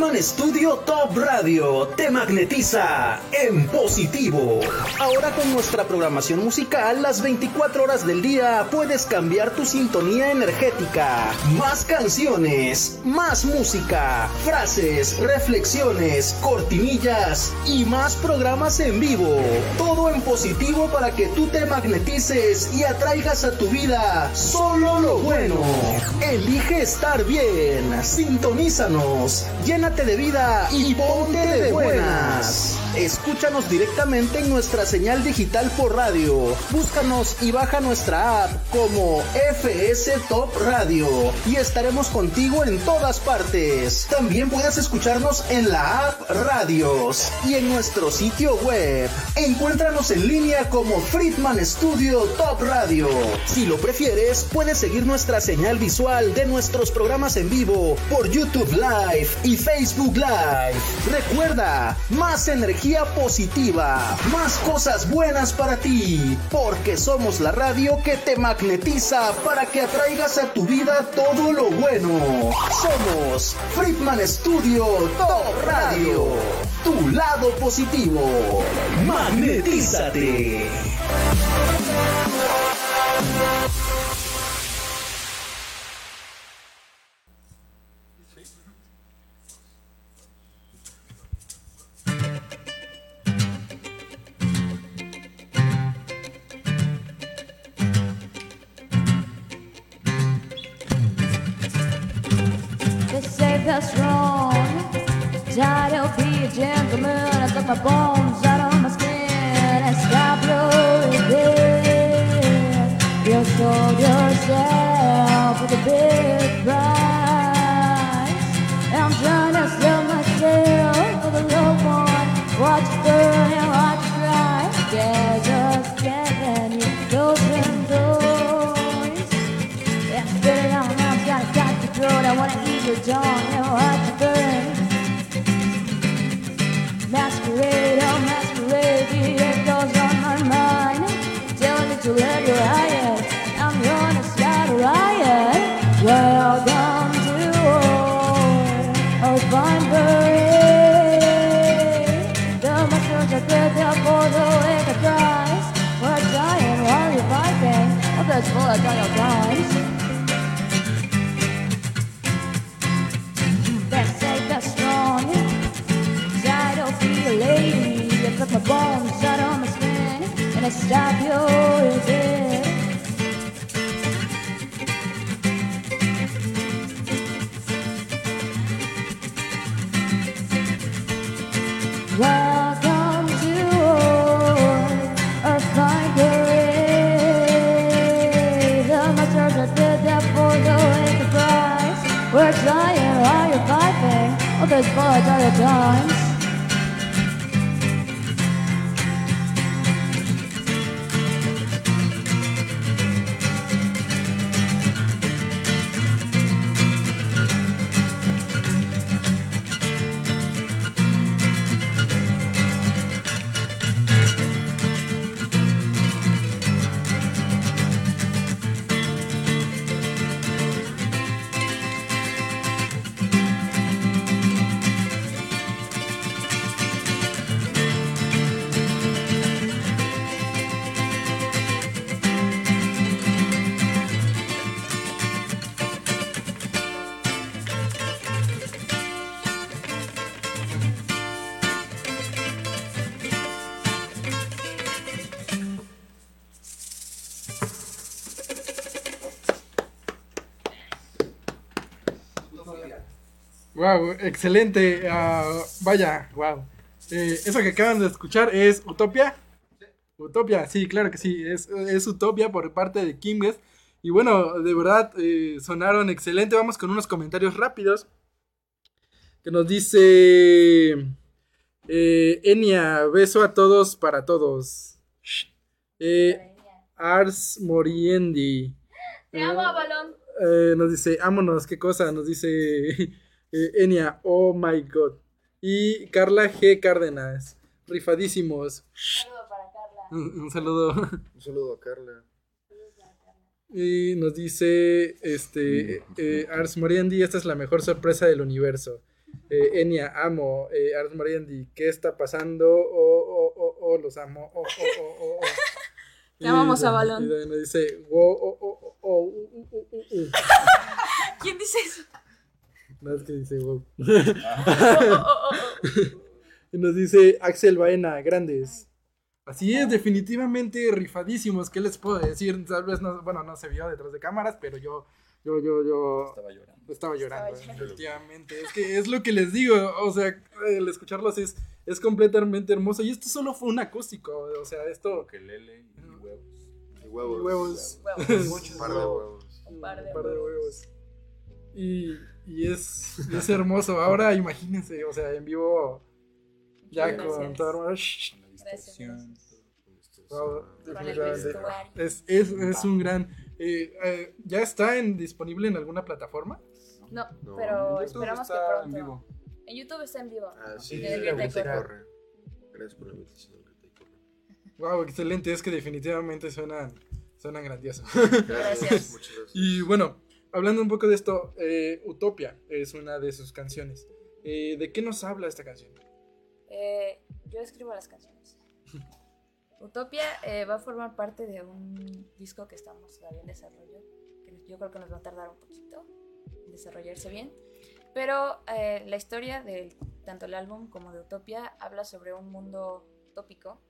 Friedman Studio Top Radio te magnetiza en positivo. Ahora con nuestra programación musical, las 24 horas del día puedes cambiar tu sintonía energética. Más canciones, más música, frases, reflexiones, cortinillas y más programas en vivo. Todo en positivo para que tú te magnetices y atraigas a tu vida solo lo bueno. Elige estar bien. Sintonízanos. Llénate de vida y ponte de buenas. Escúchanos directamente en nuestra señal digital por radio. Búscanos y baja nuestra app como FS Top Radio y estaremos contigo en todas partes. También puedes escucharnos en la app Radios y en nuestro sitio web. Encuéntranos en línea como Friedman Studio Top Radio. Si lo prefieres, puedes seguir nuestra señal visual de nuestros programas en vivo por YouTube Live y Facebook Live. Recuerda, más energía positiva, más cosas buenas para ti, porque somos la radio que te magnetiza para que atraigas a tu vida todo lo bueno. Somos Friedman Studio Top Radio, tu lado positivo. Magnetízate. stop your. Welcome to fine. The masters for no enterprise. We're? All those boys are the dimes. Wow, excelente. ah, vaya, wow. Eh, eso que acaban de escuchar es Utopia. Utopia, sí, claro que sí. Es, es Utopia por parte de Kimges. Y bueno, de verdad eh, sonaron excelente. Vamos con unos comentarios rápidos. Que nos dice eh, Enia, beso a todos para todos. Eh, Ars Moriendi. Te amo, Avalon. Eh, nos dice, ámonos, qué cosa, nos dice eh, Enia, oh my god. Y Carla G. Cárdenas, rifadísimos. Saludo para Carla. Un, un saludo. Un saludo a Carla. Y nos dice este eh, Ars Moriendi, esta es la mejor sorpresa del universo. Eh, Enia, amo. Eh, Ars Moriendi, ¿qué está pasando? Oh, oh, oh, oh, los amo. Oh, oh, oh, oh, oh. Te amamos, Y- Avalon. Y nos dice, wow, oh, oh, oh, oh, uh, uh, uh, uh. ¿Quién dice eso? No es que dice wow. Oh, oh, oh, oh. Y nos dice Axel Baena, grandes. Así es, definitivamente rifadísimos. ¿Qué les puedo decir? Tal vez no, bueno, no se vio detrás de cámaras, pero yo, yo, yo, yo Estaba llorando. estaba llorando, Estaba llorando. definitivamente. Es que es lo que les digo, o sea, el escucharlos es, es completamente hermoso. Y esto solo fue un acústico, o sea, esto. Ukelele y huevos. Y huevos. Huevos. Huevos. Un par de huevos. Un par de Un par de huevos. huevos. Y, y es, es hermoso. Ahora imagínense, o sea, en vivo, ya Gracias. con todo. Gracias. Wow. Es, es, es un gran. eh, eh, ¿Ya está en, disponible en alguna plataforma? No, No, pero En YouTube esperamos que está pronto. en vivo. En YouTube está en vivo. Ah, sí, el la corre. corre. Gracias por la invitación. Wow, excelente, es que definitivamente suenan, suenan grandiosos. Gracias. Muchas gracias. Y bueno, hablando un poco de esto, eh, Utopia es una de sus canciones. Eh, ¿De qué nos habla esta canción? Eh, yo escribo las canciones. Utopia eh, va a formar parte de un disco que estamos todavía en desarrollo, que yo creo que nos va a tardar un poquito en desarrollarse bien. Pero eh, la historia de tanto el álbum como de Utopia habla sobre un mundo utópico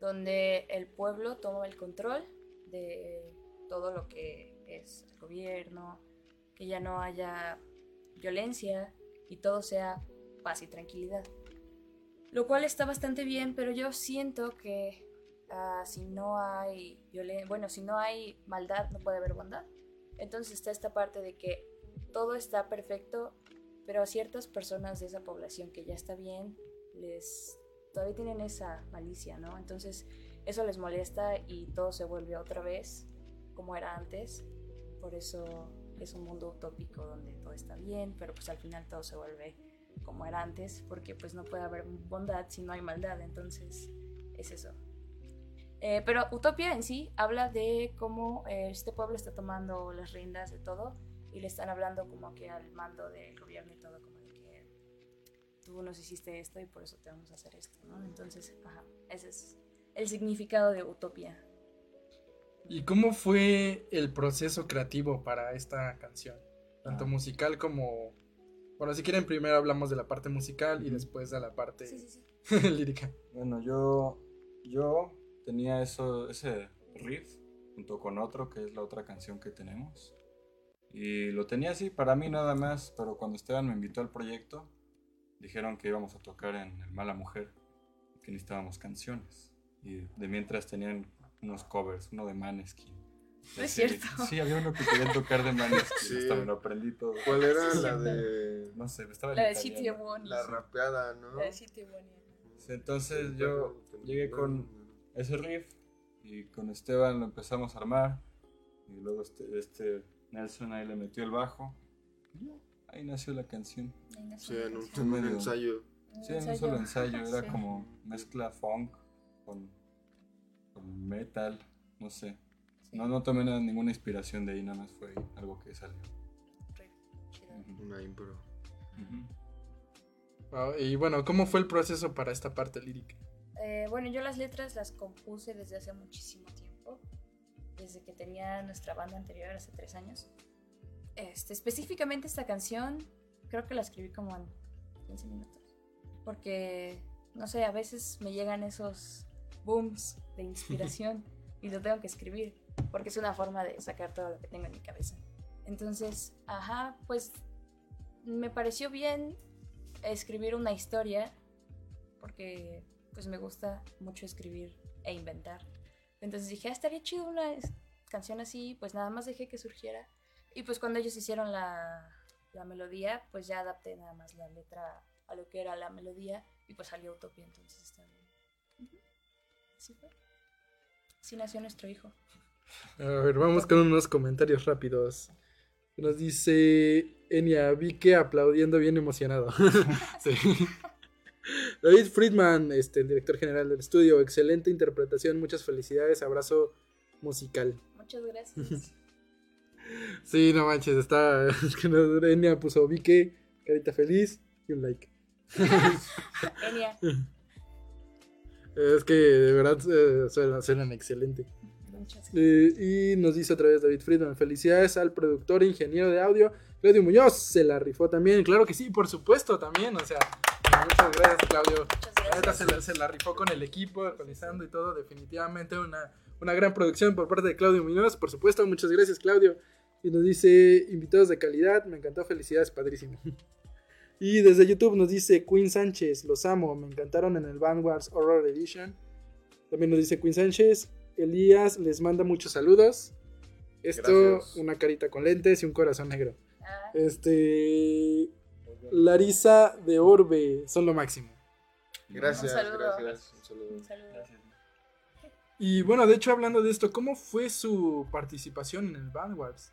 donde el pueblo toma el control de todo lo que es el gobierno, que ya no haya violencia y todo sea paz y tranquilidad. Lo cual está bastante bien, pero yo siento que ah, si no hay bueno, si no hay maldad, no puede haber bondad. Entonces está esta parte de que todo está perfecto, pero a ciertas personas de esa población que ya está bien, les todavía tienen esa malicia, ¿no? Entonces eso les molesta y todo se vuelve otra vez como era antes. Por eso es un mundo utópico donde todo está bien, pero pues al final todo se vuelve como era antes, porque pues no puede haber bondad si no hay maldad, entonces es eso. Eh, pero Utopia en sí habla de cómo eh, este pueblo está tomando las riendas de todo y le están hablando como que al mando del gobierno y todo, como de que tú nos hiciste esto y por eso te vamos a hacer esto, ¿no? Entonces, ajá, ese es el significado de Utopia. ¿Y cómo fue el proceso creativo para esta canción? Tanto Ah. musical como... Bueno, si quieren, primero hablamos de la parte musical y después de la parte Sí, sí, sí. lírica. Bueno, yo, yo tenía eso, ese riff junto con otro, que es la otra canción que tenemos. Y lo tenía así para mí nada más, pero cuando Esteban me invitó al proyecto, dijeron que íbamos a tocar en El Mala Mujer, que necesitábamos canciones. Y de mientras tenían unos covers, uno de Maneskin. No es Así, cierto. Sí, había uno que quería tocar de Maneskin, Sí. hasta me lo aprendí todo. ¿Cuál era Sí, la sí. de No sé, estaba La de. City la rapeada, no? La de City. Sí, Entonces yo llegué con ese riff y con Esteban lo empezamos a armar y luego este, este Nelson ahí le metió el bajo ahí nació la canción Ahí nació Sí, la en un, canción. en un ensayo. Sí en un solo ensayo era Sí. como mezcla funk con, con metal no sé Sí. no no tomé ninguna inspiración de ahí nada más fue algo que salió Re chido. Ujú, Una impro. ujú. Wow, y bueno, ¿cómo fue el proceso para esta parte lírica? Eh, bueno, yo las letras las compuse desde hace muchísimo tiempo, desde que tenía nuestra banda anterior, hace tres años. Este, específicamente esta canción, creo que la escribí como en 15 minutos, porque, no sé, a veces me llegan esos booms de inspiración y lo tengo que escribir, porque es una forma de sacar todo lo que tengo en mi cabeza. Entonces, ajá, pues me pareció bien escribir una historia, porque pues me gusta mucho escribir e inventar. Entonces dije, ah, estaría chido una canción así, pues nada más dejé que surgiera. Y pues cuando ellos hicieron la, la melodía, pues ya adapté nada más la letra a lo que era la melodía y pues salió Utopia, entonces está. Fue. Así nació nuestro hijo. A ver, vamos con unos comentarios rápidos. Nos dice Enia Vique aplaudiendo bien emocionado. Sí. David Friedman, este, el director general del estudio, excelente interpretación, muchas felicidades, abrazo musical. Muchas gracias. Sí, no manches, está. Es que no, Enia puso Vique, carita feliz y un like. Enia, Es que de verdad eh, suenan, suenan excelente. muchas gracias. Eh, y nos dice otra vez David Friedman, felicidades al productor ingeniero de audio, Claudio Muñoz, se la rifó también, claro que sí, por supuesto también, o sea, muchas gracias Claudio. Muchas gracias. se la, se la rifó con el equipo, actualizando y todo, definitivamente una, una gran producción por parte de Claudio Muñoz, por supuesto, muchas gracias Claudio. Y nos dice, invitados de calidad, me encantó, felicidades, padrísimo. Y desde YouTube nos dice Queen Sánchez, los amo, me encantaron en el Vanguards Horror Edition. También nos dice Queen Sánchez, Elías les manda muchos saludos. Esto, Gracias. una carita con lentes y un corazón negro. Ah, Este, Larisa de Orbe, son lo máximo. Gracias, Un gracias. Un saludo. un saludo. Gracias. Y bueno, de hecho, hablando de esto, ¿cómo fue su participación en el Vanguards?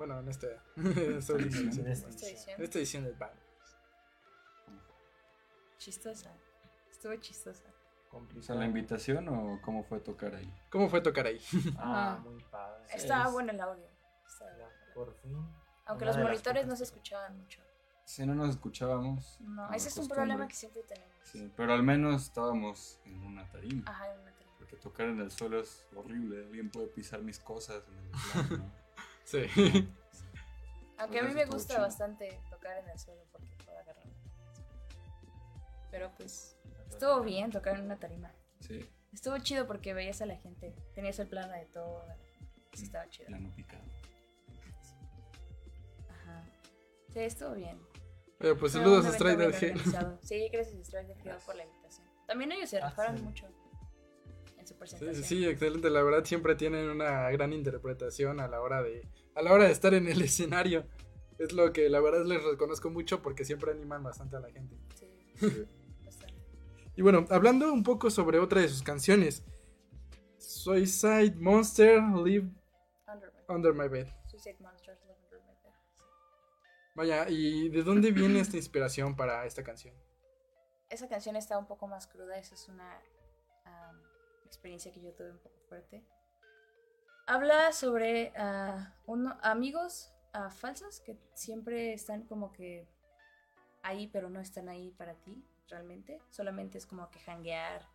Bueno, en esta, en esta edición. En esta Esta edición. En esta edición del Vanguards. Chistosa. Estuvo chistosa. O Complicado. sea, la invitación o cómo fue tocar ahí. ¿Cómo fue tocar ahí? Ah, Ajá. muy padre. Estaba es- bueno el audio. Estaba. Por fin. Aunque los monitores no se escuchaban mucho. Si no nos escuchábamos. No, ese es un problema que siempre tenemos. Sí, pero al menos estábamos en una tarima. Ajá, en una tele. Porque tocar en el suelo es horrible. Alguien puede pisar mis cosas en el plano. Sí. Aunque a Pues mí eso me gusta chido. bastante tocar en el suelo porque puedo agarrar. Pero pues estuvo bien tocar en una tarima. Sí, Estuvo chido porque veías a la gente. Tenías el plano de todo. Sí, estaba chido. plano picado. Ajá. Sí, estuvo bien. Oye, pues saludos a Strider Hill. Sí, gracias a Strider Hill por la invitación. También ellos se Ah, rifaron sí. mucho en su Sí, presentación. sí, sí, excelente. La verdad siempre tienen una gran interpretación a la hora de a la hora de estar en el escenario. Es lo que la verdad les reconozco mucho porque siempre animan bastante a la gente. Sí, Sí. bastante. Y bueno, hablando un poco sobre otra de sus canciones. Suicide Monster Live Under My- Under My Bed. Suicide Monsters Live Under My Bed. Sí. Vaya, ¿y de dónde viene esta inspiración para esta canción? Esa canción está un poco más cruda. Esa es una am, experiencia que yo tuve un poco fuerte. Habla sobre uno- amigos ah, falsos que siempre están como que ahí, pero no están ahí para ti realmente. Solamente es como que hanguear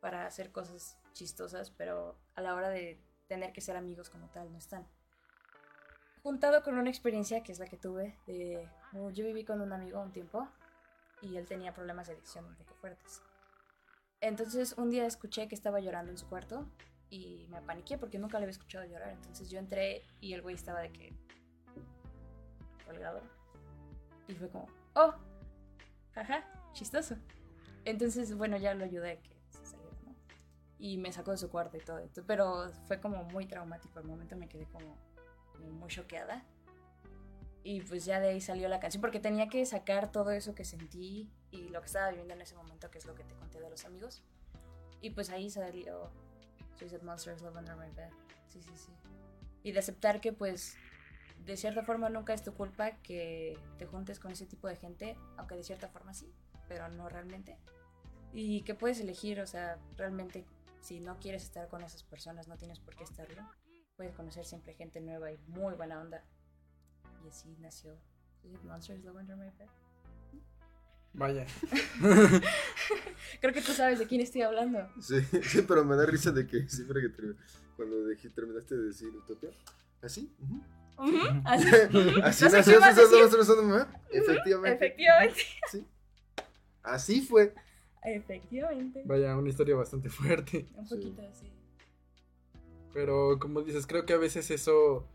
para hacer cosas chistosas, pero a la hora de tener que ser amigos como tal, no están. Juntado con una experiencia que es la que tuve yo viví con un amigo un tiempo y él tenía problemas de adicción un poco fuertes. Entonces un día escuché que estaba llorando en su cuarto y me apaniqué porque nunca le había escuchado llorar. Entonces yo entré y el güey estaba de que colgado. Y fue como, oh, jaja, chistoso. Entonces, bueno, ya lo ayudé a que se saliera, ¿no? Y me sacó de su cuarto y todo. Entonces, pero fue como muy traumático. Al momento me quedé como, como muy choqueada. Y pues ya de ahí salió la canción porque tenía que sacar todo eso que sentí y lo que estaba viviendo en ese momento, que es lo que te conté de los amigos. Y pues ahí salió Suicide Monsters Love Under My Bed. Sí, sí, sí. Y de aceptar que pues de cierta forma nunca es tu culpa que te juntes con ese tipo de gente, aunque de cierta forma sí, pero no realmente. Y que puedes elegir, o sea, realmente si no quieres estar con esas personas, no tienes por qué estarlo. Puedes conocer siempre gente nueva y muy buena onda. Y así nació Monsters Love Under My Bed. Vaya. Creo que tú sabes de quién estoy hablando. Sí, sí, pero me da risa de que siempre que cuando dejé- terminaste de decir Utopia, así. Ujú, así. así No nació. Efectivamente. Efectivamente. Así fue. Efectivamente. Vaya, una historia bastante fuerte. Un Sí. poquito así. Pero como dices, creo que a veces eso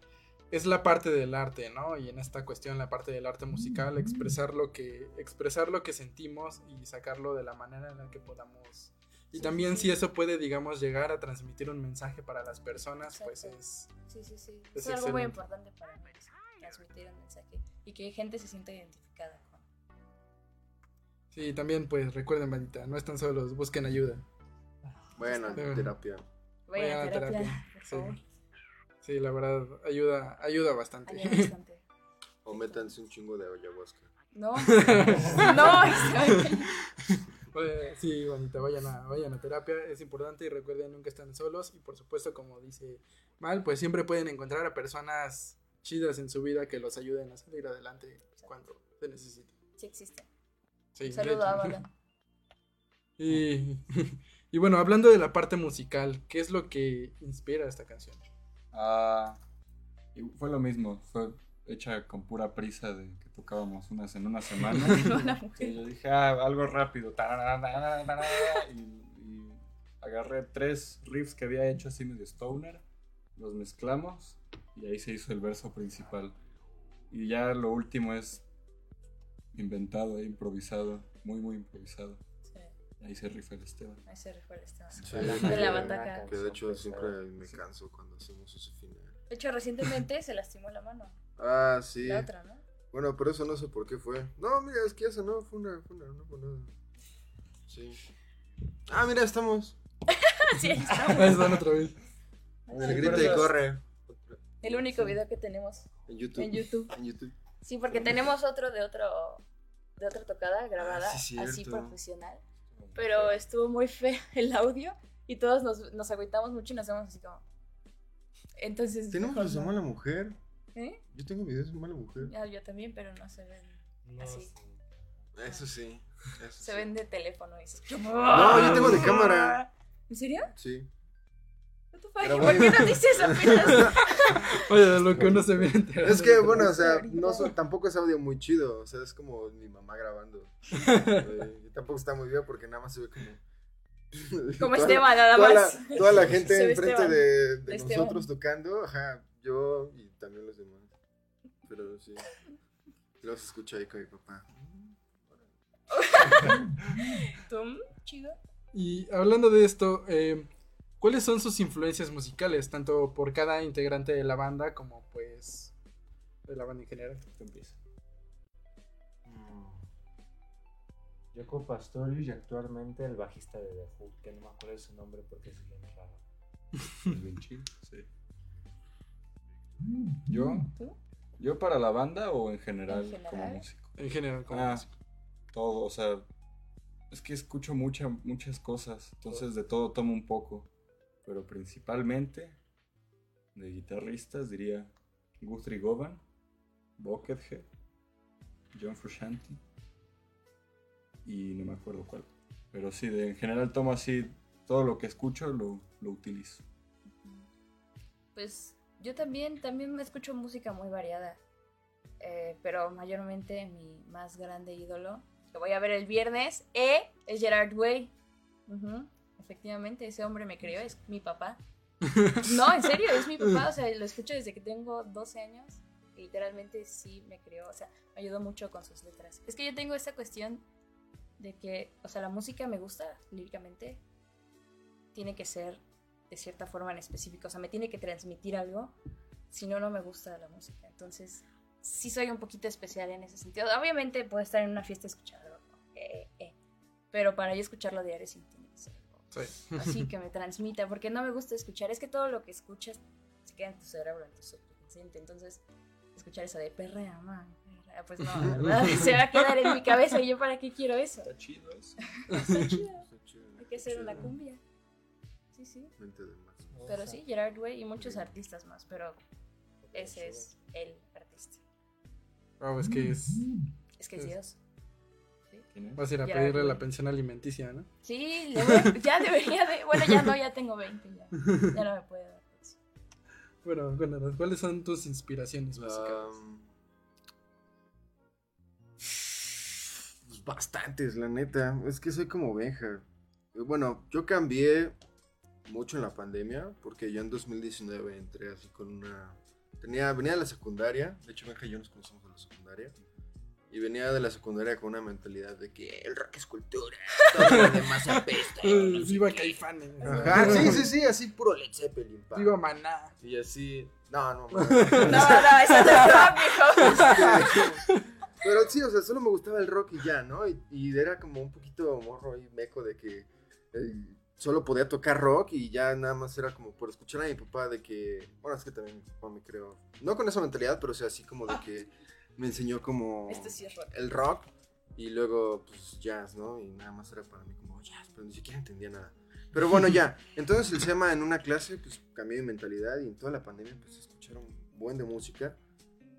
es la parte del arte, ¿no? Y en esta cuestión, la parte del arte musical, expresar lo que, expresar lo que sentimos y sacarlo de la manera en la que podamos. Y Sí, también sí, si eso puede, digamos, llegar a transmitir un mensaje para las personas, pues es... Sí, sí, sí. Es Es, algo muy importante para pues, transmitir un mensaje y que gente se sienta identificada con. Sí, también pues recuerden, bandita, no están solos, busquen ayuda. Bueno, Sí. terapia. Vayan a a terapia, terapia, por sí. favor. Sí, la verdad, ayuda, ayuda bastante. Ayuda bastante. O métanse un chingo de ayahuasca. No, no, sí, bonita, vayan a, vayan a terapia, es importante y recuerden nunca están solos y por supuesto como dice Mal, pues siempre pueden encontrar a personas chidas en su vida que los ayuden a salir adelante cuando se necesite. sí existe. Sí, Saludo a. Y, y bueno, hablando de la parte musical, ¿qué es lo que inspira esta canción? Ah, y fue lo mismo, fue hecha con pura prisa de que tocábamos unas en una semana. Una mujer. y yo dije, ah, algo rápido. Y, y agarré tres riffs que había hecho así medio stoner, los mezclamos y ahí se hizo el verso principal. Y ya lo último es inventado, e improvisado, muy, muy improvisado. Ahí se rifa el Esteban. ahí se refiere Esteban. Sí, De la bataca. Que de hecho siempre me canso cuando hacemos ese final. De hecho, recientemente se lastimó la mano. Ah, sí. La otra, ¿no? Bueno, pero eso no sé por qué fue. No, mira, es que eso no fue una, fue una, no fue nada. Sí. Ah, mira, estamos. Sí, ahí está. Ahí están otra vez. El grita y corre. El único video que tenemos En YouTube. en YouTube. En YouTube. Sí, porque tenemos otro de otro de otra tocada grabada Ah, sí, así profesional. Pero estuvo muy feo el audio y todos nos, nos agüitamos mucho y nos hacemos así como. Entonces. Tenemos mejor los de mala mujer. ¿Eh? Yo tengo videos de mala mujer. Ya, yo también, pero no se ven. No, Así. sí. Eso sí. eso Se sí. ven de teléfono y dices. No, yo tengo de cámara. ¿En serio? Sí. Qué no dices apenas? Oye, de lo que uno se viene enterando. Es que, bueno, o sea, no son- tampoco es audio muy chido. O sea, es como mi mamá grabando. Eh, y tampoco está muy bien porque nada más se ve como. Como toda- Esteban, nada toda más. La, toda la gente ve enfrente de, de nosotros tocando. Ajá, yo y también los demás. Pero sí. Luego se escucha ahí con mi papá. ¿Tú? Chido. Y hablando de esto, eh, ¿cuáles son sus influencias musicales? Tanto por cada integrante de la banda como pues de la banda en general. Tú empieza. Jaco Pastorius y actualmente el bajista de The Who, que no me acuerdo de su nombre porque es bien raro. Es bien chido, sí. ¿Yo? ¿Tú? ¿Yo para la banda o en general, En general. como músico? En general, como Ah, músico. todo, o sea, es que escucho mucha, muchas cosas, entonces de todo tomo un poco, pero principalmente de guitarristas diría Guthrie Govan, Buckethead, John Frusciante y no me acuerdo cuál, pero sí, de, en general tomo así, todo lo que escucho lo, lo utilizo. Pues yo también, también escucho música muy variada. Eh, pero mayormente mi más grande ídolo, que voy a ver el viernes, eh, es Gerard Way. Efectivamente, ese hombre me crió, es mi papá. No, en serio, es mi papá. O sea, lo escucho desde que tengo 12 años. y Literalmente sí me crió, o sea, me ayudó mucho con sus letras. Es que yo tengo esta cuestión de que, o sea, la música me gusta líricamente, tiene que ser de cierta forma en específico, o sea, me tiene que transmitir algo, si no, no me gusta la música. Entonces, sí soy un poquito especial en ese sentido. Obviamente puedo estar en una fiesta y escucharlo, eh, eh, pero para yo escucharlo diario ser algo Sí. así que me transmita, porque no me gusta escuchar, es que todo lo que escuchas se queda en tu cerebro, en tu subconsciente, entonces escuchar eso de perrea, man, perrea, pues no, ¿verdad? se va a quedar en mi cabeza y yo para qué quiero eso. Está chido eso. Está chido, Está chido. hay que hacer una cumbia. Sí, sí. Mente de más. Pero sí, Gerard Way y muchos artistas más, pero ese es el artista. Wow, es que es. Es que es Dios. Vas a ir a Gerard pedirle la pensión alimenticia, ¿no? Sí, le voy a- ya debería de. Bueno, ya no, ya tengo 20, ya. Ya no me puede dar. pensión. Bueno, bueno, ¿cuáles son tus inspiraciones musicales? Um, pues bastantes, la neta. Es que soy como Benja. Bueno, yo cambié mucho en la pandemia porque yo en 2019 entré así con una... Tenía, venía de la secundaria, de hecho Benja y yo nos conocemos de la secundaria. Y venía de la secundaria con una mentalidad de que el rock es cultura, todo lo demás apesta. No sé Viva qué. Caifanes. Ajá, sí, sí, sí, así puro Led Zeppelin. pa. Viva Maná. Y así, no, no, no. No, no, eso no es rock, mijo. Pero sí, o sea, solo me gustaba el rock y ya, ¿no? Y, y era como un poquito morro y meco de que eh, solo podía tocar rock y ya nada más era como por escuchar a mi papá de que, bueno, es que también mi papá me creo, no con esa mentalidad, pero o sea, así como de que me enseñó como Este sí es rock. el rock y luego pues jazz, ¿no? Y nada más era para mí como jazz, pero ni siquiera entendía nada. Pero bueno, ya. Entonces el SEMA en una clase, pues cambié mi mentalidad y en toda la pandemia empecé a escuchar un buen de música.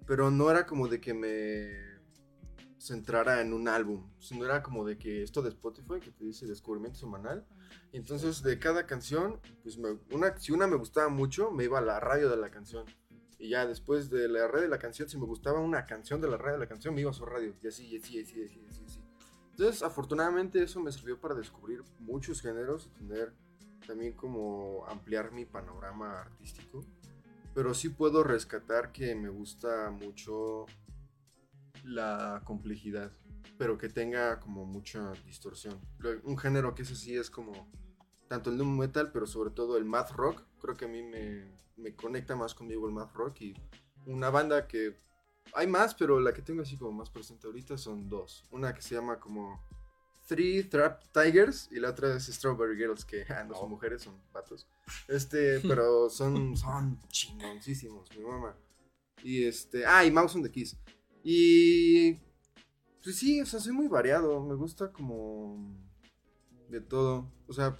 Pero no era como de que me centrara en un álbum, sino era como de que esto de Spotify que te dice descubrimiento semanal. Y entonces de cada canción, pues me- una, si una me gustaba mucho, me iba a la radio de la canción. Y ya después de la radio de la canción, si me gustaba una canción de la radio de la canción, me iba a su radio. Y así, y así, y así, así, así, así. Entonces, afortunadamente eso me sirvió para descubrir muchos géneros y tener también como ampliar mi panorama artístico. Pero sí puedo rescatar que me gusta mucho la complejidad, pero que tenga como mucha distorsión. Un género que ese sí es como tanto el doom metal, pero sobre todo el math rock. Creo que a mí me, me conecta más conmigo el math rock y una banda que hay más, pero la que tengo así como más presente ahorita son dos. Una que se llama como Three Trap Tigers y la otra es Strawberry Girls, que ah, no son mujeres, son patos. Este, pero son, son chingoncísimos, mi mamá. Y este, ah, y Mouse on the Keys. Y pues sí, o sea, soy muy variado, me gusta como de todo. O sea,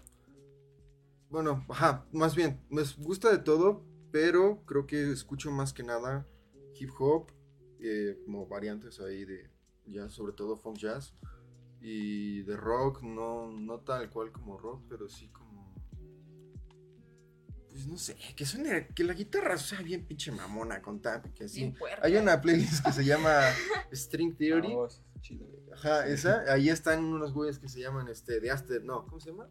bueno, ajá, más bien, me gusta de todo, pero creo que escucho más que nada hip hop, eh, como variantes ahí de ya sobre todo funk jazz y de rock, no, no tal cual como rock, pero sí como pues no sé, que suene, que la guitarra sea bien pinche mamona con tap, que así. Hay una playlist que se llama String Theory. Chido. Ajá, esa. Ahí están unos güeyes que se llaman este de Aster, no, ¿cómo se llama?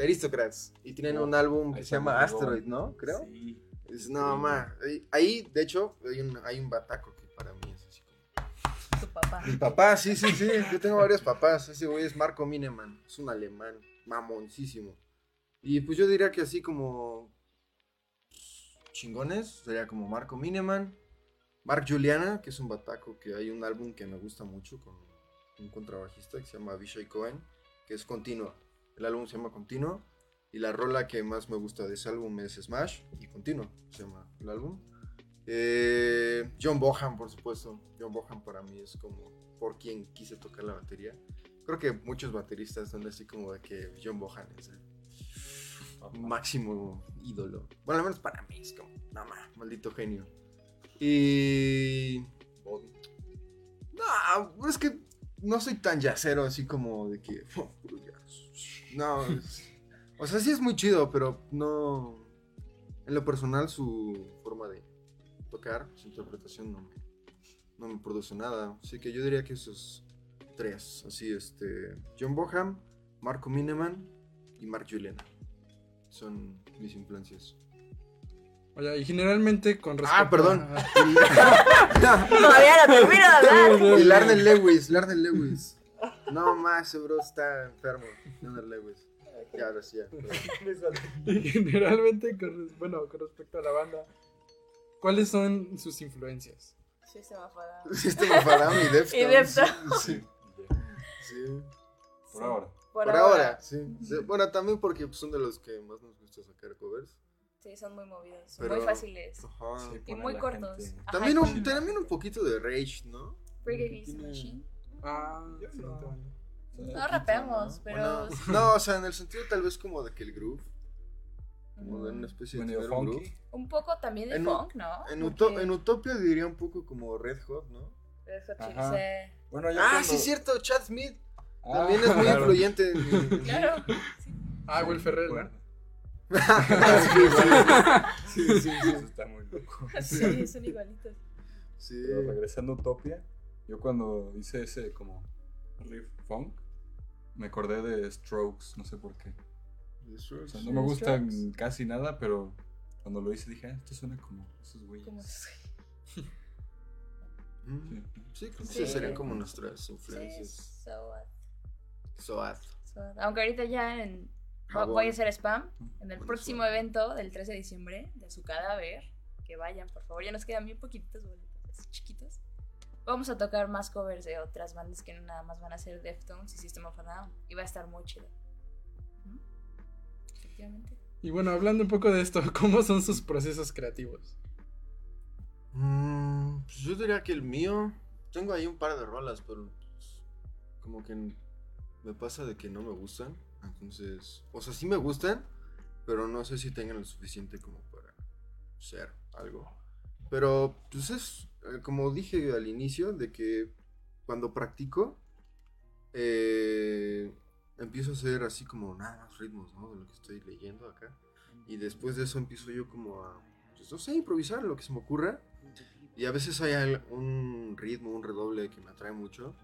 The Aristocrats. Y tienen un álbum que se llama Asteroid. ¿no? Creo. Sí. Es, no, ma. Ahí, de hecho, hay un, hay un bataco que para mí es así como. Tu papá. Mi papá, sí, sí, sí. Yo tengo varios papás. Ese güey es Marco Mineman. Es un alemán. Mamoncísimo. Y pues yo diría que así como. Chingones. Sería como Marco Mineman. Mark Juliana, que es un bataco. Que hay un álbum que me gusta mucho con un contrabajista que se llama Vishai Cohen. Que es continuo. El álbum se llama Continuo. Y la rola que más me gusta de ese álbum es Smash. Y Continuo se llama el álbum. Eh, John Bohan, por supuesto. John Bohan para mí es como por quien quise tocar la batería. Creo que muchos bateristas son así como de que John Bohan es el máximo ídolo. Bueno, al menos para mí es como, nada más, maldito genio. Y. No, es que no soy tan yacero así como de que. No, es- o sea, sí es muy chido, pero no. En lo personal, su forma de tocar, su interpretación no me, no me produce nada. Así que yo diría que esos tres. Así, este. John Boham, Marco Mineman y Mark Juliana. Son mis influencias. Oye, y generalmente con respecto Ah, perdón. a- Todavía no termino de hablar. y Larnell Lewis, Larnell Lewis. No más, bro está enfermo. Larnell Lewis. Ya, ahora sí, ya. y generalmente, con, bueno, con respecto a la banda, ¿cuáles son sus influencias? Sí, se me fue. System of a Down y Deftones. Y Deftones. Sí, sí. Por ahora. Por, Por, ahora, sí. Sí, Bueno, también porque pues, son de los que más nos gusta sacar covers. Sí, son muy movidos. Pero- muy fáciles. Ajá. Sí, Y muy cortos. Ajá, También, un, también un poquito de Rage, ¿no? Freak Against the Tiene- Machine. Ah, Yo sí, no. No rapeamos, pero. Bueno, no, o sea, en el sentido tal vez como de que el groove, como de una especie de un funky. groove. Un poco también de En- funk, ¿no? En, Porque- Uto- en Utopia diría un poco como Red Hot, ¿no? Red Hot Chili Ajá. Se- Bueno, ya Ah, cuando- sí, es cierto, Chad Smith Ah, también es muy claro. influyente. en- Claro. Ah, Will Ferrell, sí, sí, sí. Eso está muy loco. Sí, son igualitos. Sí. Pero regresando a Utopia, yo cuando hice ese como riff funk, me acordé de Strokes, no sé por qué. O sea, no me gustan Strokes. casi nada, pero cuando lo hice dije, ah, esto suena como esos güeyes. Como- Mm. Sí. Sí, creo que Sí. serían como nuestras Sí, influencias. what, Soad. so what. Aunque ahorita ya en. Voy a hacer spam en el Bueno, próximo suave. evento del 13 de diciembre de su cadáver. Que vayan, por favor. Ya nos quedan bien poquititos boletos, así chiquitos. Vamos a tocar más covers de otras bandas que no nada más van a ser Deftones y System of a Down. Y va a estar muy chido. Efectivamente. Y bueno, hablando un poco de esto, ¿cómo son sus procesos creativos? Mm, pues yo diría que el mío. Tengo ahí un par de rolas, pero pues, como que me pasa de que no me gustan. Entonces, o sea, sí me gustan, pero no sé si tengan lo suficiente como para ser algo. Pero, pues es como dije al inicio, de que cuando practico, eh, empiezo a hacer así como nada más ritmos, ¿no? De lo que estoy leyendo acá. Y después de eso empiezo yo como a, pues no sé, improvisar lo que se me ocurra. Y a veces hay un ritmo, un redoble que me atrae mucho.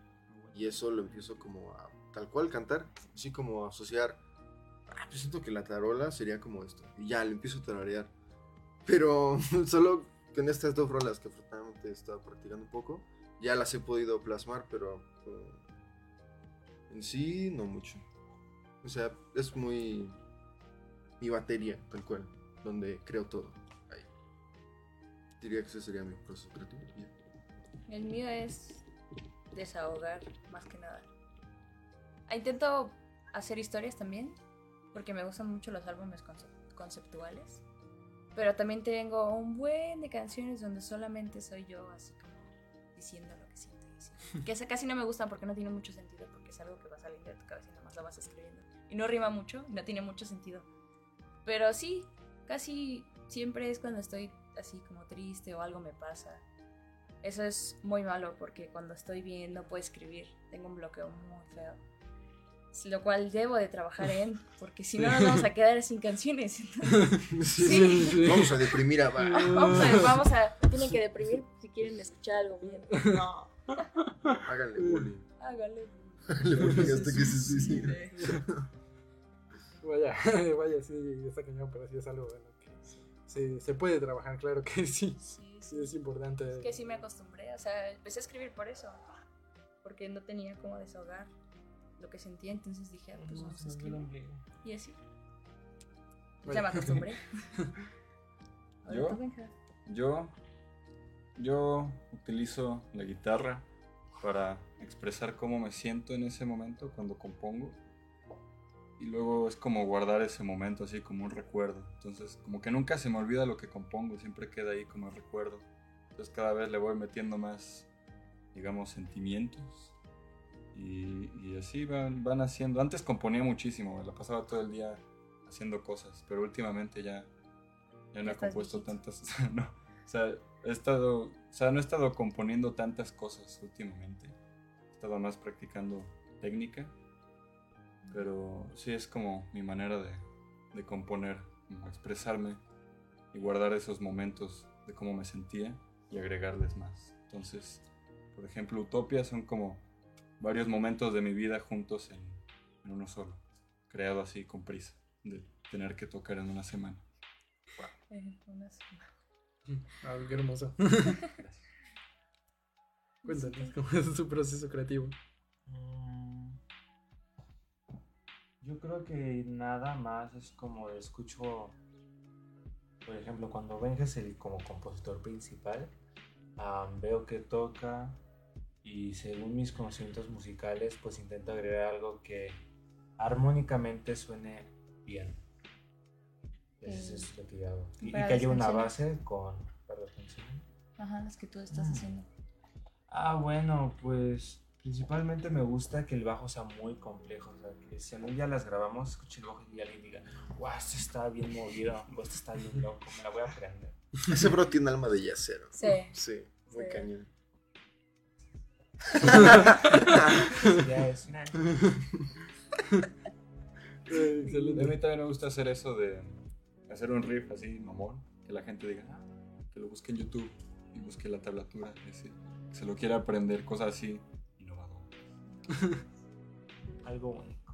Y eso lo empiezo como a tal cual cantar. Así como a asociar. Ah, pues siento que la tarola sería como esto. Y ya, le empiezo a tararear. Pero solo con estas dos rolas que afortunadamente he estado practicando un poco. Ya las he podido plasmar, pero eh, en sí no mucho. O sea, es muy mi batería, tal cual, donde creo todo. Ahí. Diría que ese sería mi proceso creativo. El mío es desahogar más que nada. Intento hacer historias también, porque me gustan mucho los álbumes conce- conceptuales. Pero también tengo un buen de canciones donde solamente soy yo, así como diciendo lo que siento. Que esa casi no me gustan porque no tiene mucho sentido, porque es algo que va saliendo de tu cabeza y nomás lo vas escribiendo. y no rima mucho, no tiene mucho sentido. Pero sí, casi siempre es cuando estoy así como triste o algo me pasa. Eso es muy malo porque cuando estoy bien no puedo escribir, tengo un bloqueo muy feo. Lo cual debo de trabajar en, porque si no nos vamos a quedar sin canciones. Sí. Vamos a deprimir a. Vamos a, vamos a, tienen que deprimir si quieren escuchar algo bien. No, Háganle bullying. Háganle bullying hasta que se suicide. Vaya, vaya, sí, está cañón, pero sí es algo bueno que sí, se puede trabajar, claro que sí. Sí, Sí, es importante. Es que sí me acostumbré, o sea, empecé a escribir por eso, porque no tenía cómo desahogar lo que sentía, entonces dije, ah, pues vamos a escribir. Y así, ya me acostumbré. ¿Yo? Yo, yo utilizo la guitarra para expresar cómo me siento en ese momento cuando compongo. Y luego es como guardar ese momento así como un recuerdo. Entonces como que nunca se me olvida lo que compongo, siempre queda ahí como recuerdo. Entonces cada vez le voy metiendo más, digamos, sentimientos. Y, y así van, van haciendo. Antes componía muchísimo, me la pasaba todo el día haciendo cosas, pero últimamente ya, ya no he compuesto viejito. tantas. no, o sea, he estado, o sea, no he estado componiendo tantas cosas últimamente. He estado más practicando técnica, pero sí es como mi manera de, de componer, como expresarme y guardar esos momentos de cómo me sentía y agregarles más. Entonces, por ejemplo, Utopia son como varios momentos de mi vida juntos en, en uno solo, creado así con prisa, de tener que tocar en una semana. Eh, unas- Ah, qué hermoso. Cuéntanos cómo es su proceso creativo. Mm, Yo creo que nada más es como escucho, por ejemplo, cuando Benja es el como compositor principal, veo que toca y según mis conocimientos musicales, pues intento agregar algo que armónicamente suene bien. Eso es lo que yo hago. Y, que haya una base con... canciones. Ajá, las que tú estás Mm. haciendo. Ah, bueno, pues principalmente me gusta que el bajo sea muy complejo. O sea, que si algún día las grabamos, escuche el bajo y alguien diga, guau, esto está bien movido, o esto está bien loco, me la voy a aprender. Ese bro tiene alma de yacero. Sí. Sí, muy Sí. cañón. Ya es. Eh, A mí también me gusta hacer eso de hacer un riff así, mamón, que la gente diga, ah, que lo busque en YouTube y busque la tablatura, así, que se lo quiera aprender, cosas así, innovador. Algo único.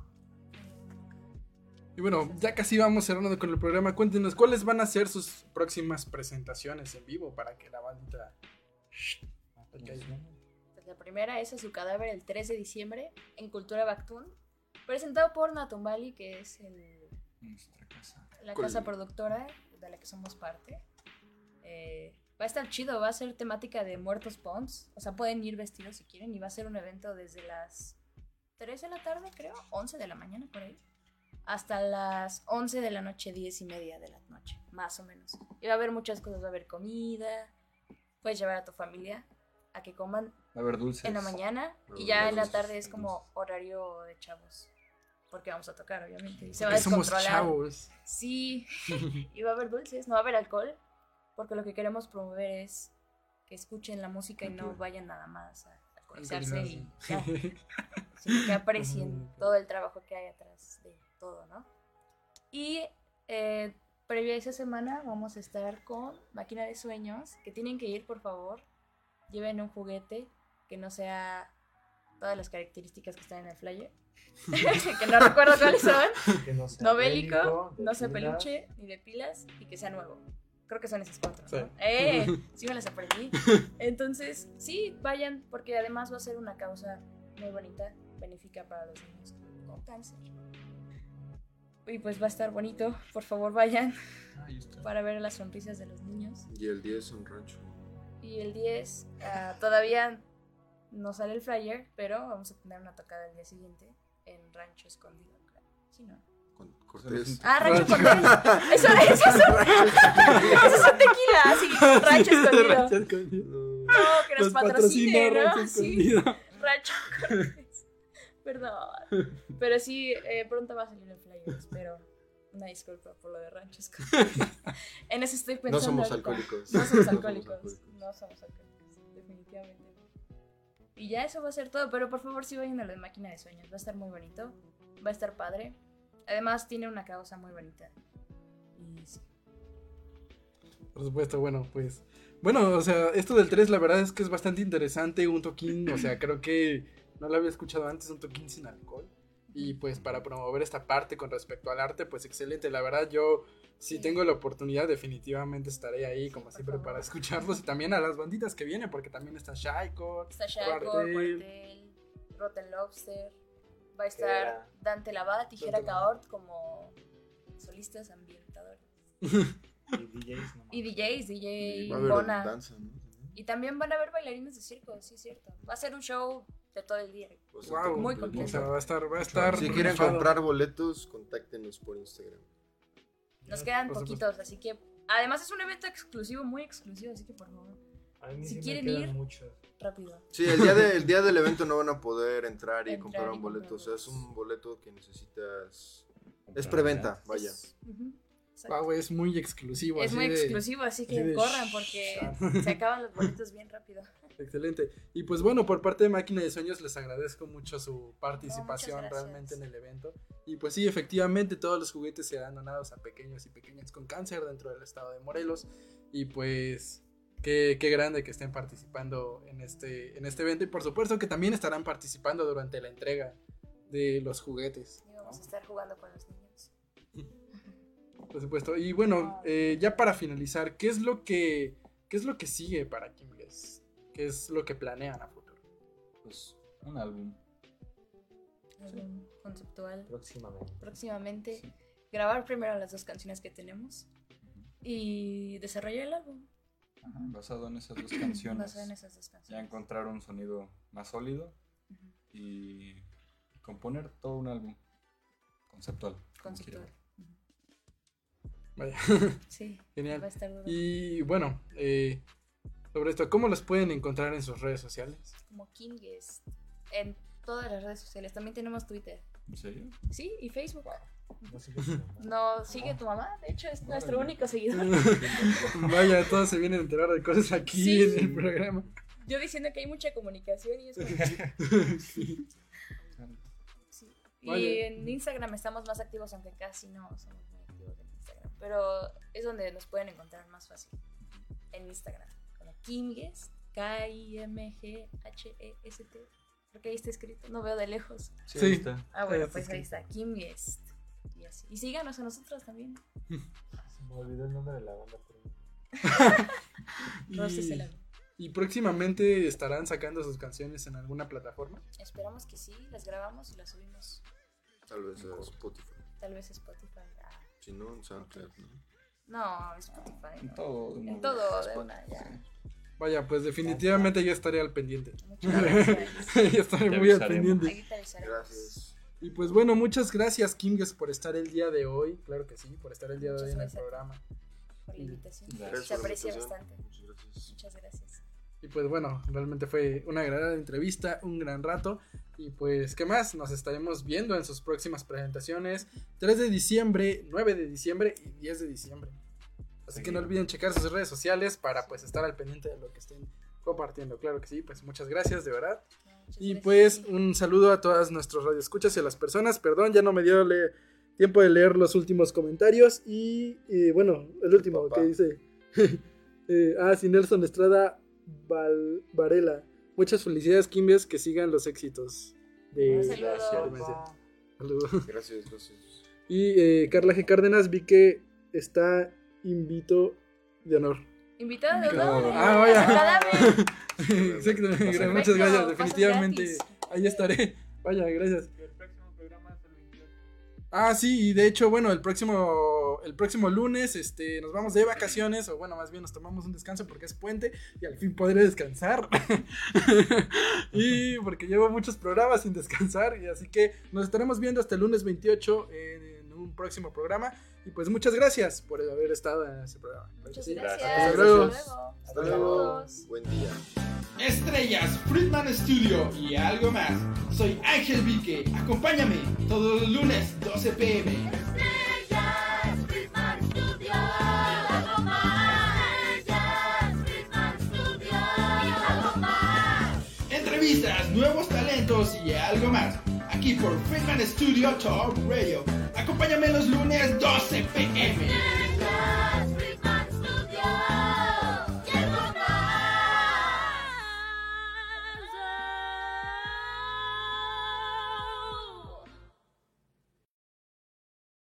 Y bueno, ya casi vamos cerrando con el programa. Cuéntenos cuáles van a ser sus próximas presentaciones en vivo para que la bandita. La primera es a su cadáver el 3 de diciembre en Cultura Bactún, presentado por Natumbali, que es el- Nuestra casa. la casa productora de la que somos parte. Eh, va a estar chido, va a ser temática de muertos Pons. O sea, pueden ir vestidos si quieren y va a ser un evento desde las 3 de la tarde, creo, 11 de la mañana por ahí, hasta las 11 de la noche, 10 y media de la noche, más o menos. Y va a haber muchas cosas, va a haber comida, puedes llevar a tu familia a que coman Va a haber dulces. en la mañana y ya en la tarde es como horario de chavos. Porque vamos a tocar, obviamente. Y se va a somos descontrolar. chavos. Sí, y va a haber dulces, no va a haber alcohol, porque lo que queremos promover es que escuchen la música y no vayan nada más a alcoholizarse y ya, sino que aprecien todo el trabajo que hay atrás de todo, ¿no? Y eh, previo a esa semana vamos a estar con Máquina de Sueños, que tienen que ir, por favor, lleven un juguete que no sea todas las características que están en el flyer, que no recuerdo cuáles son, Que no sea no bélico, no sea pilas. peluche, ni de pilas, y que sea nuevo. Creo que son esas cuatro. Sí. ¿no? ¡Eh! Sí me las aprendí. Entonces, sí, vayan, porque además va a ser una causa muy bonita, benéfica para los niños con cáncer. Y pues va a estar bonito, por favor vayan Ahí está. para ver las sonrisas de los niños. Y el 10 es un rancho. Y el 10, ah, todavía no sale el flyer, pero vamos a tener una tocada el día siguiente en Rancho Escondido. claro. Sí, ¿no? Con Cortés. Ah, Rancho Cortés. Eso, eso, es un, eso es un tequila, sí. Rancho Escondido. Rancho escondido. No. Que nos patrocine, patrocina ¿no? Rancho Sí, escondido. Rancho Cortés. Perdón. Pero sí, eh, pronto va a salir el flyer, espero. Una disculpa por lo de ranchos. en eso estoy pensando. No somos ahorita. alcohólicos. No somos alcohólicos. No somos alcohólicos, definitivamente. Y ya eso va a ser todo, pero por favor sí vayan a la máquina de sueños. Va a estar muy bonito. Va a estar padre. Además tiene una causa muy bonita. Y sí. Por supuesto, bueno, pues. Bueno, o sea, esto del 3 la verdad es que es bastante interesante. Un toquín, o sea, creo que no lo había escuchado antes, un toquín sin alcohol. Y pues para promover esta parte con respecto al arte, pues excelente. La verdad, yo, si tengo la oportunidad, definitivamente estaré ahí, como siempre, para escucharlos. Y también a las banditas que vienen, porque también está Shaiko. Está Shaco, Cuartel. Cuartel, Rotten Lobster. Va a estar. Dante Lavada, Tijera Dante Caort como solistas ambientadores. Y DJs, no Y DJs, DJ Bona. danza, ¿no? Y también van a haber bailarines de circo, sí es cierto. Va a ser un show de todo el día. O sea, Wow, Muy o completo. sea, va a estar, va a estar. Si quieren rifado. comprar boletos, contáctenos por Instagram. Nos quedan poquitos, así que... Además es un evento exclusivo, muy exclusivo, así que por favor, A mí Si sí quieren ir, muchos. rápido. Sí, el día, de- el día del evento no van a poder entrar y Entrar comprar y un boleto. comprar O sea, es un boleto que necesitas. Es Comprar preventa, vaya. Es. Wow, es muy exclusivo. Es así muy de- exclusivo, así que de corran porque se acaban los boletos bien rápido. Excelente. Y pues bueno, por parte de Máquina de Sueños les agradezco mucho su participación No, realmente en el evento. Y pues sí, efectivamente todos los juguetes serán donados a pequeños y pequeñas con cáncer dentro del estado de Morelos. Y pues qué, qué grande que estén participando en este, en este evento. Y por supuesto que también estarán participando durante la entrega de los juguetes. Y vamos a estar jugando con los niños. Por supuesto. Y bueno, eh, ya para finalizar, ¿qué es lo que, qué es lo que sigue para Kim Guess? ¿Qué es lo que planean a futuro? Pues un álbum. Álbum conceptual. Próximamente. Próximamente Sí. grabar primero las dos canciones que tenemos y desarrollar el álbum Ajá, basado en esas dos canciones. basado en esas dos Ya encontrar un sonido más sólido y componer todo un álbum conceptual. Conceptual. Vaya, Sí, genial. va a estar duro. Y bueno, eh, sobre esto, ¿cómo los pueden encontrar en sus redes sociales? Como King Guest en todas las redes sociales. También tenemos Twitter. ¿En serio? Sí, y Facebook. No sigue tu mamá, de hecho es nuestro único seguidor. Vaya, todos se vienen a enterar de cosas aquí Sí. en el programa. Yo diciendo que hay mucha comunicación y es como... Sí. Sí. Y Vaya. en Instagram estamos más activos, aunque casi no somos muy activos en Instagram. Pero es donde nos pueden encontrar más fácil. En Instagram. Como K-I-M-G-H-E-S-T. Creo que ahí está escrito. No veo de lejos. Sí, Sí. ahí está. Ah, bueno, está pues ahí está. Kimguest. Y así. Y síganos a nosotros también. Se me olvidó el nombre de la banda. pero- Roses Y, el álbum. y próximamente estarán sacando sus canciones en alguna plataforma. Esperamos que sí. Las grabamos y las subimos. Tal vez a Spotify. Tal vez a Spotify. Ah, Si no, en SoundCloud, ¿no? No, Spotify. En no. todo. En todo, de una, ya. Vaya, pues definitivamente yo estaré al pendiente. Muchas gracias. yo estaré muy al pendiente. Gracias. Y pues bueno, muchas gracias Kimges por estar el día de hoy. Claro que sí, por estar el día de Muchas hoy en el programa. por la invitación. Gracias Se aprecia bastante. Muchas gracias. Muchas gracias. Y pues bueno, realmente fue una gran entrevista, un gran rato. Y pues, ¿qué más? Nos estaremos viendo en sus próximas presentaciones. 3 de diciembre, 9 de diciembre y 10 de diciembre. Así que no olviden checar sus redes sociales para pues estar al pendiente de lo que estén compartiendo. Claro que sí, pues muchas gracias, de verdad. Muchas Y gracias. pues un saludo a todas nuestros radioescuchas y a las personas. Perdón, ya no me dio le- tiempo de leer los últimos comentarios. Y, bueno, el último Papá. que dice. eh, ah, sí, Nelson Estrada Val- Varela. Muchas felicidades, Kimbes, que sigan los éxitos. De, Un saludo. Gracias. Saludos. Gracias, gracias. Y eh, Carla G. Cárdenas, vi que está invito de honor. Invitado de honor. Ah, vaya. Muchas gracias, definitivamente. Ahí estaré. Vaya, gracias. El próximo programa es el 28. Ah, sí, y de hecho, bueno, el próximo, el próximo lunes, este, nos vamos de vacaciones, o bueno, más bien nos tomamos un descanso porque es puente y al fin podré descansar. y porque llevo muchos programas sin descansar, y así que nos estaremos viendo hasta el lunes 28 en, un próximo programa. Y pues muchas gracias por haber estado en este programa. Muchas sí. gracias. Hasta luego. Hasta luego. luego. Buen día. Estrellas, Friedman Studio y algo más. Soy Ángel Vique. Acompáñame todos los lunes, 12 pm. Entrevistas, nuevos talentos y algo más. Aquí por Friedman Studio Talk Radio. Acompáñame los lunes 12 pm.